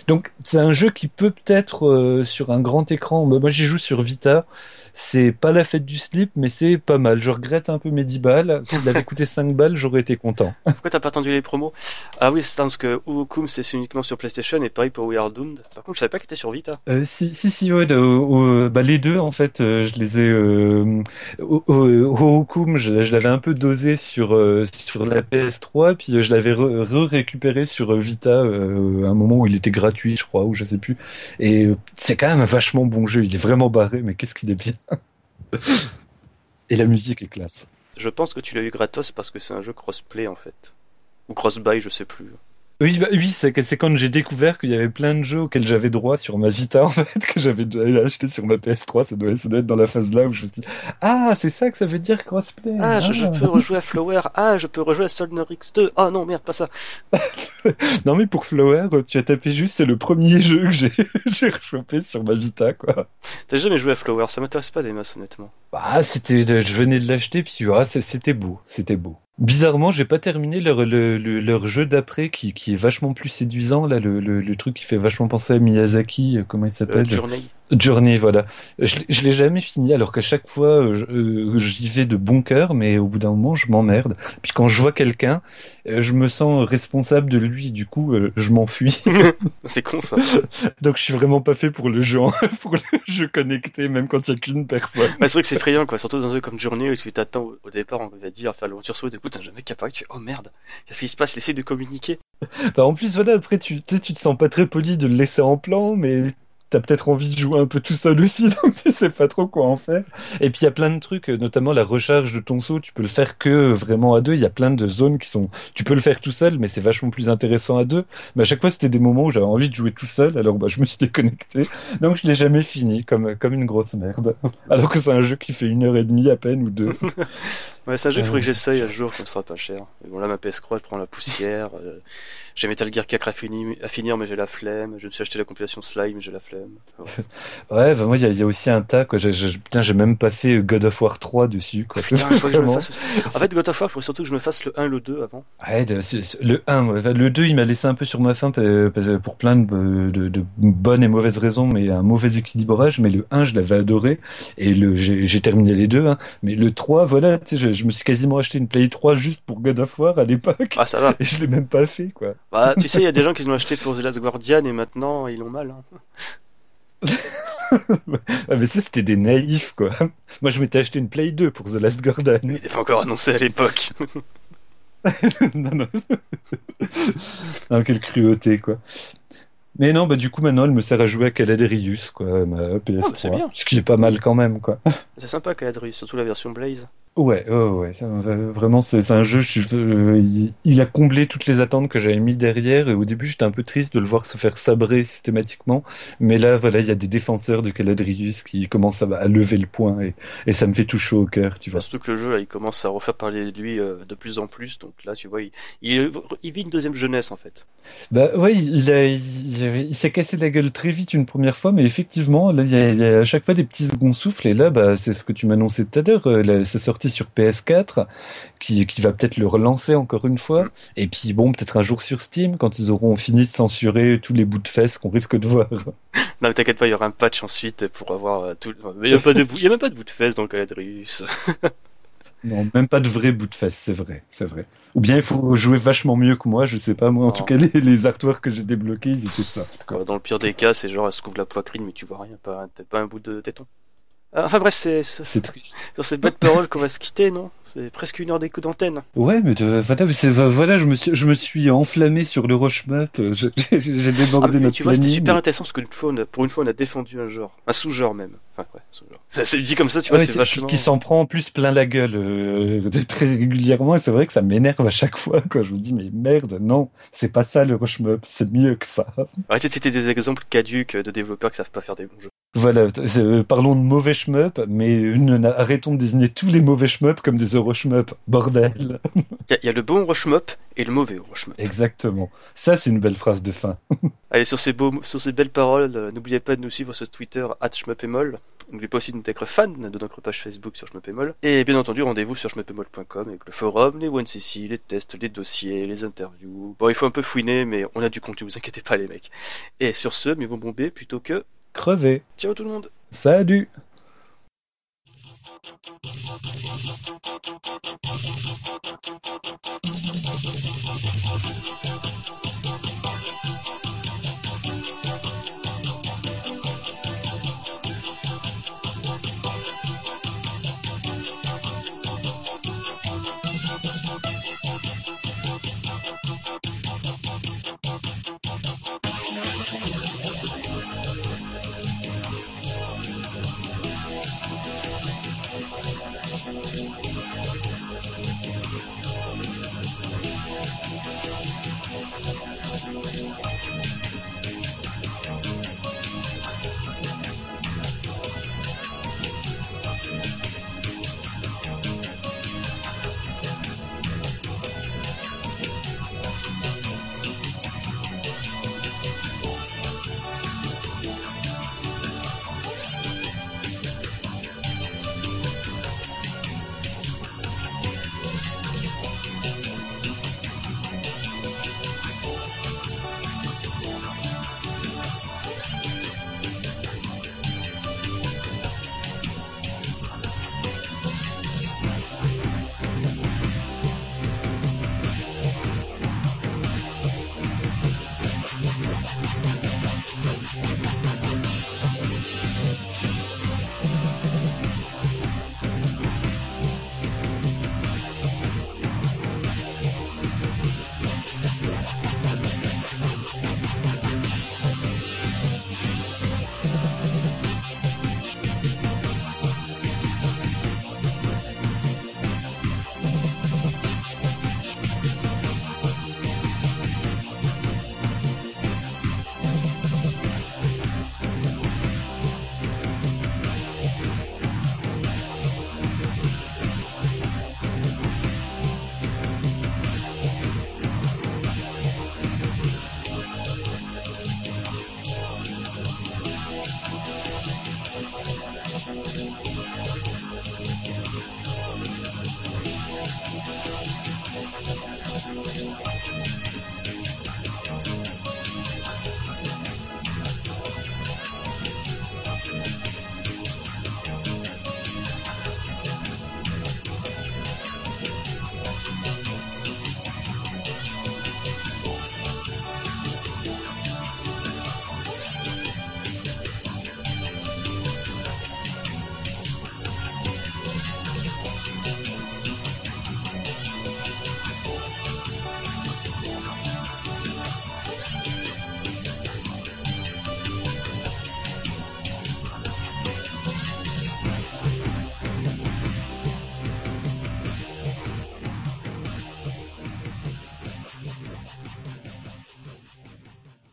Donc c'est un jeu qui peut peut-être euh, sur un grand écran moi j'y joue sur Vita c'est pas la fête du slip, mais c'est pas mal. Je regrette un peu mes 10 balles. S'il avait coûté 5 balles, j'aurais été content. Pourquoi t'as pas attendu les promos? Ah oui, c'est parce que Uokum c'est uniquement sur PlayStation et pareil pour We Are Doomed. Par contre, je savais pas qu'il était sur Vita. Euh, si, si, si, ouais, bah, les deux, en fait, euh, je les ai. Euh, je l'avais un peu dosé sur, euh, sur la PS3, puis je l'avais re-récupéré sur Vita à un moment où il était gratuit, je crois, ou je sais plus. Et c'est quand même un vachement bon jeu. Il est vraiment barré, mais qu'est-ce qu'il est bien. Et la musique est classe. Je pense que tu l'as eu gratos parce que c'est un jeu crossplay en fait. Ou cross-buy, je sais plus. Oui, bah, oui, c'est quand j'ai découvert qu'il y avait plein de jeux auxquels j'avais droit sur ma Vita en fait que j'avais déjà acheté sur ma PS3. Ça doit, ça doit être dans la phase là où je me suis dit ah c'est ça que ça veut dire crossplay. Ah, Je, ah. peux rejouer à Flower. Ah je peux rejouer à Soldier X2. Ah non merde pas ça. non mais pour Flower tu as tapé juste c'est le premier jeu que j'ai j'ai rechopé sur ma Vita quoi. T'as jamais joué à Flower Ça m'intéresse pas des masses honnêtement. Bah c'était je venais de l'acheter puis ah, c'était beau c'était beau. Bizarrement, j'ai pas terminé leur, leur jeu d'après qui, qui est vachement plus séduisant là, le, le, truc qui fait vachement penser à Miyazaki. Euh, comment il s'appelle? Euh. Journey, voilà. Je, je l'ai jamais fini, alors qu'à chaque fois, euh, euh, j'y vais de bon cœur, mais au bout d'un moment, je m'emmerde. Puis quand je vois quelqu'un, euh, je me sens responsable de lui, du coup, je m'enfuis. c'est con ça. Donc je suis vraiment pas fait pour le jeu, pour le jeu connecté, même quand il y a qu'une personne. Bah, c'est vrai que c'est effrayant, quoi. Surtout dans un jeu comme Journey où tu t'attends au, départ, on va dire, faire l'aventure sur écoute, t'as jamais capable, tu oh merde, qu'est-ce qui se passe, il de communiquer. Bah, en plus, voilà, après, tu, tu te sens pas très poli de le laisser en plan, mais t'as peut-être envie de jouer un peu tout seul aussi, donc tu sais pas trop quoi en faire. Et puis il y a plein de trucs, notamment la recharge de ton saut, tu peux le faire que vraiment à deux. Il y a plein de zones qui sont, tu peux le faire tout seul, mais c'est vachement plus intéressant à deux. Mais à chaque fois c'était des moments où j'avais envie de jouer tout seul, alors bah je me suis déconnecté, donc je l'ai jamais fini, comme comme une grosse merde. Alors que c'est un jeu qui fait une heure et demie à peine ou deux. ouais, un jeu il faudrait que j'essaye un jour, ça sera pas cher. Mais bon là ma PS3 prend la poussière. Euh, j'ai Metal Gear 4 à finir, à finir mais j'ai la flemme. Je me suis acheté la compilation Slime, j'ai la flemme. Ouais, bah moi il y, a aussi un tas quoi. putain, j'ai même pas fait God of War 3 dessus quoi. Putain, faut que je me fasse En fait, God of War, il faut surtout que je me fasse le 1 le 2 avant. Ouais, le 1, le 2, il m'a laissé un peu sur ma faim pour plein de, de, de, bonnes et mauvaises raisons, mais un mauvais équilibrage. Mais le 1, je l'avais adoré et le j'ai terminé les deux. Hein. Mais le 3, voilà, tu sais, je, me suis quasiment acheté une Play 3 juste pour God of War à l'époque. Ah, ça va. Et je l'ai même pas fait quoi. Bah, tu sais, il y a des gens qui l'ont acheté pour The Last Guardian et maintenant ils l'ont mal. Hein. ah, mais ça, c'était des naïfs, quoi. Moi, je m'étais acheté une Play 2 pour The Last Guardian. Il n'était pas encore annoncé à l'époque. non, non. non, quelle cruauté, quoi. Mais non, bah du coup maintenant elle me sert à jouer à Caladrius, quoi, ma PS3. Ah, ce qui est pas mal quand même, quoi. C'est sympa Caladrius, surtout la version Blaze. Ouais, ouais, vraiment, c'est un jeu. Euh, il, a comblé toutes les attentes que j'avais mis derrière. Et au début, j'étais un peu triste de le voir se faire sabrer systématiquement. Mais là, voilà, il y a des défenseurs de Caladrius qui commencent à, lever le point et, et, ça me fait tout chaud au cœur, tu vois. Surtout que le jeu, là, il commence à refaire parler de lui euh, de plus en plus. Donc là, tu vois, il, il, vit une deuxième jeunesse en fait. Bah ouais, il, a, il, s'est cassé la gueule très vite une première fois, mais effectivement, là, il y a, à chaque fois des petits seconds souffles. Et là, bah, c'est ce que tu m'annonçais tout à l'heure. Euh, sa sur PS4, qui, qui va peut-être le relancer encore une fois. Mm. Et puis bon, peut-être un jour sur Steam, quand ils auront fini de censurer tous les bouts de fesses qu'on risque de voir. Non, mais t'inquiète pas, il y aura un patch ensuite pour avoir euh, tout. Mais il n'y a, pas de... y a même pas de bout de fesses dans Caladrius. non, même pas de vrai bout de fesses, c'est vrai, c'est vrai. Ou bien il faut jouer vachement mieux que moi, je sais pas, moi en tout cas les, les artworks que j'ai débloqués, ils étaient ça. Dans le pire des cas, c'est genre elle se couvre la poitrine mais tu vois rien, pas, pas un bout de téton. Ah, Enfin bref, c'est C'est triste. sur cette belle parole qu'on va se quitter, non? C'est presque une heure d'écoute d'antenne. Ouais, mais de- voilà, mais c'est voilà, je me suis, je me suis enflammé sur le Rushmap. euh, je- J'ai j'ai Ah, débordé mais notre tu vois, c'était super intéressant parce que une fois, on a- pour une fois, on a défendu un genre, un sous-genre même. Ouais. Ça, c'est dit comme ça, tu Ah vois, ouais, c'est vachement. qui s'en prend en plus plein la gueule euh, très régulièrement et c'est vrai que ça m'énerve à chaque fois quand je me dis mais merde non c'est pas ça le Rushmap c'est mieux que ça Arrêtez de citer des exemples caduques de développeurs qui savent pas faire des bons jeux. voilà euh, parlons de mauvais shmup mais arrêtons de désigner tous les mauvais shmup comme des Euroshmup bordel Il y, a- il y a le bon Rushmop et le mauvais Rushmop. exactement ça c'est une belle phrase de fin Allez, sur ces, beaux, sur ces belles paroles, euh, n'oubliez pas de nous suivre sur Twitter, @shmupemol. N'oubliez pas aussi de nous être fan de notre page Facebook sur shmupemol. Et bien entendu, rendez-vous sur shmupemol.com avec le forum, les 1cc, les tests, les dossiers, les interviews. Bon, il faut un peu fouiner, mais on a du contenu, vous inquiétez pas les mecs. Et sur ce, mieux vaut bomber plutôt que... crevé Ciao tout le monde salut Thank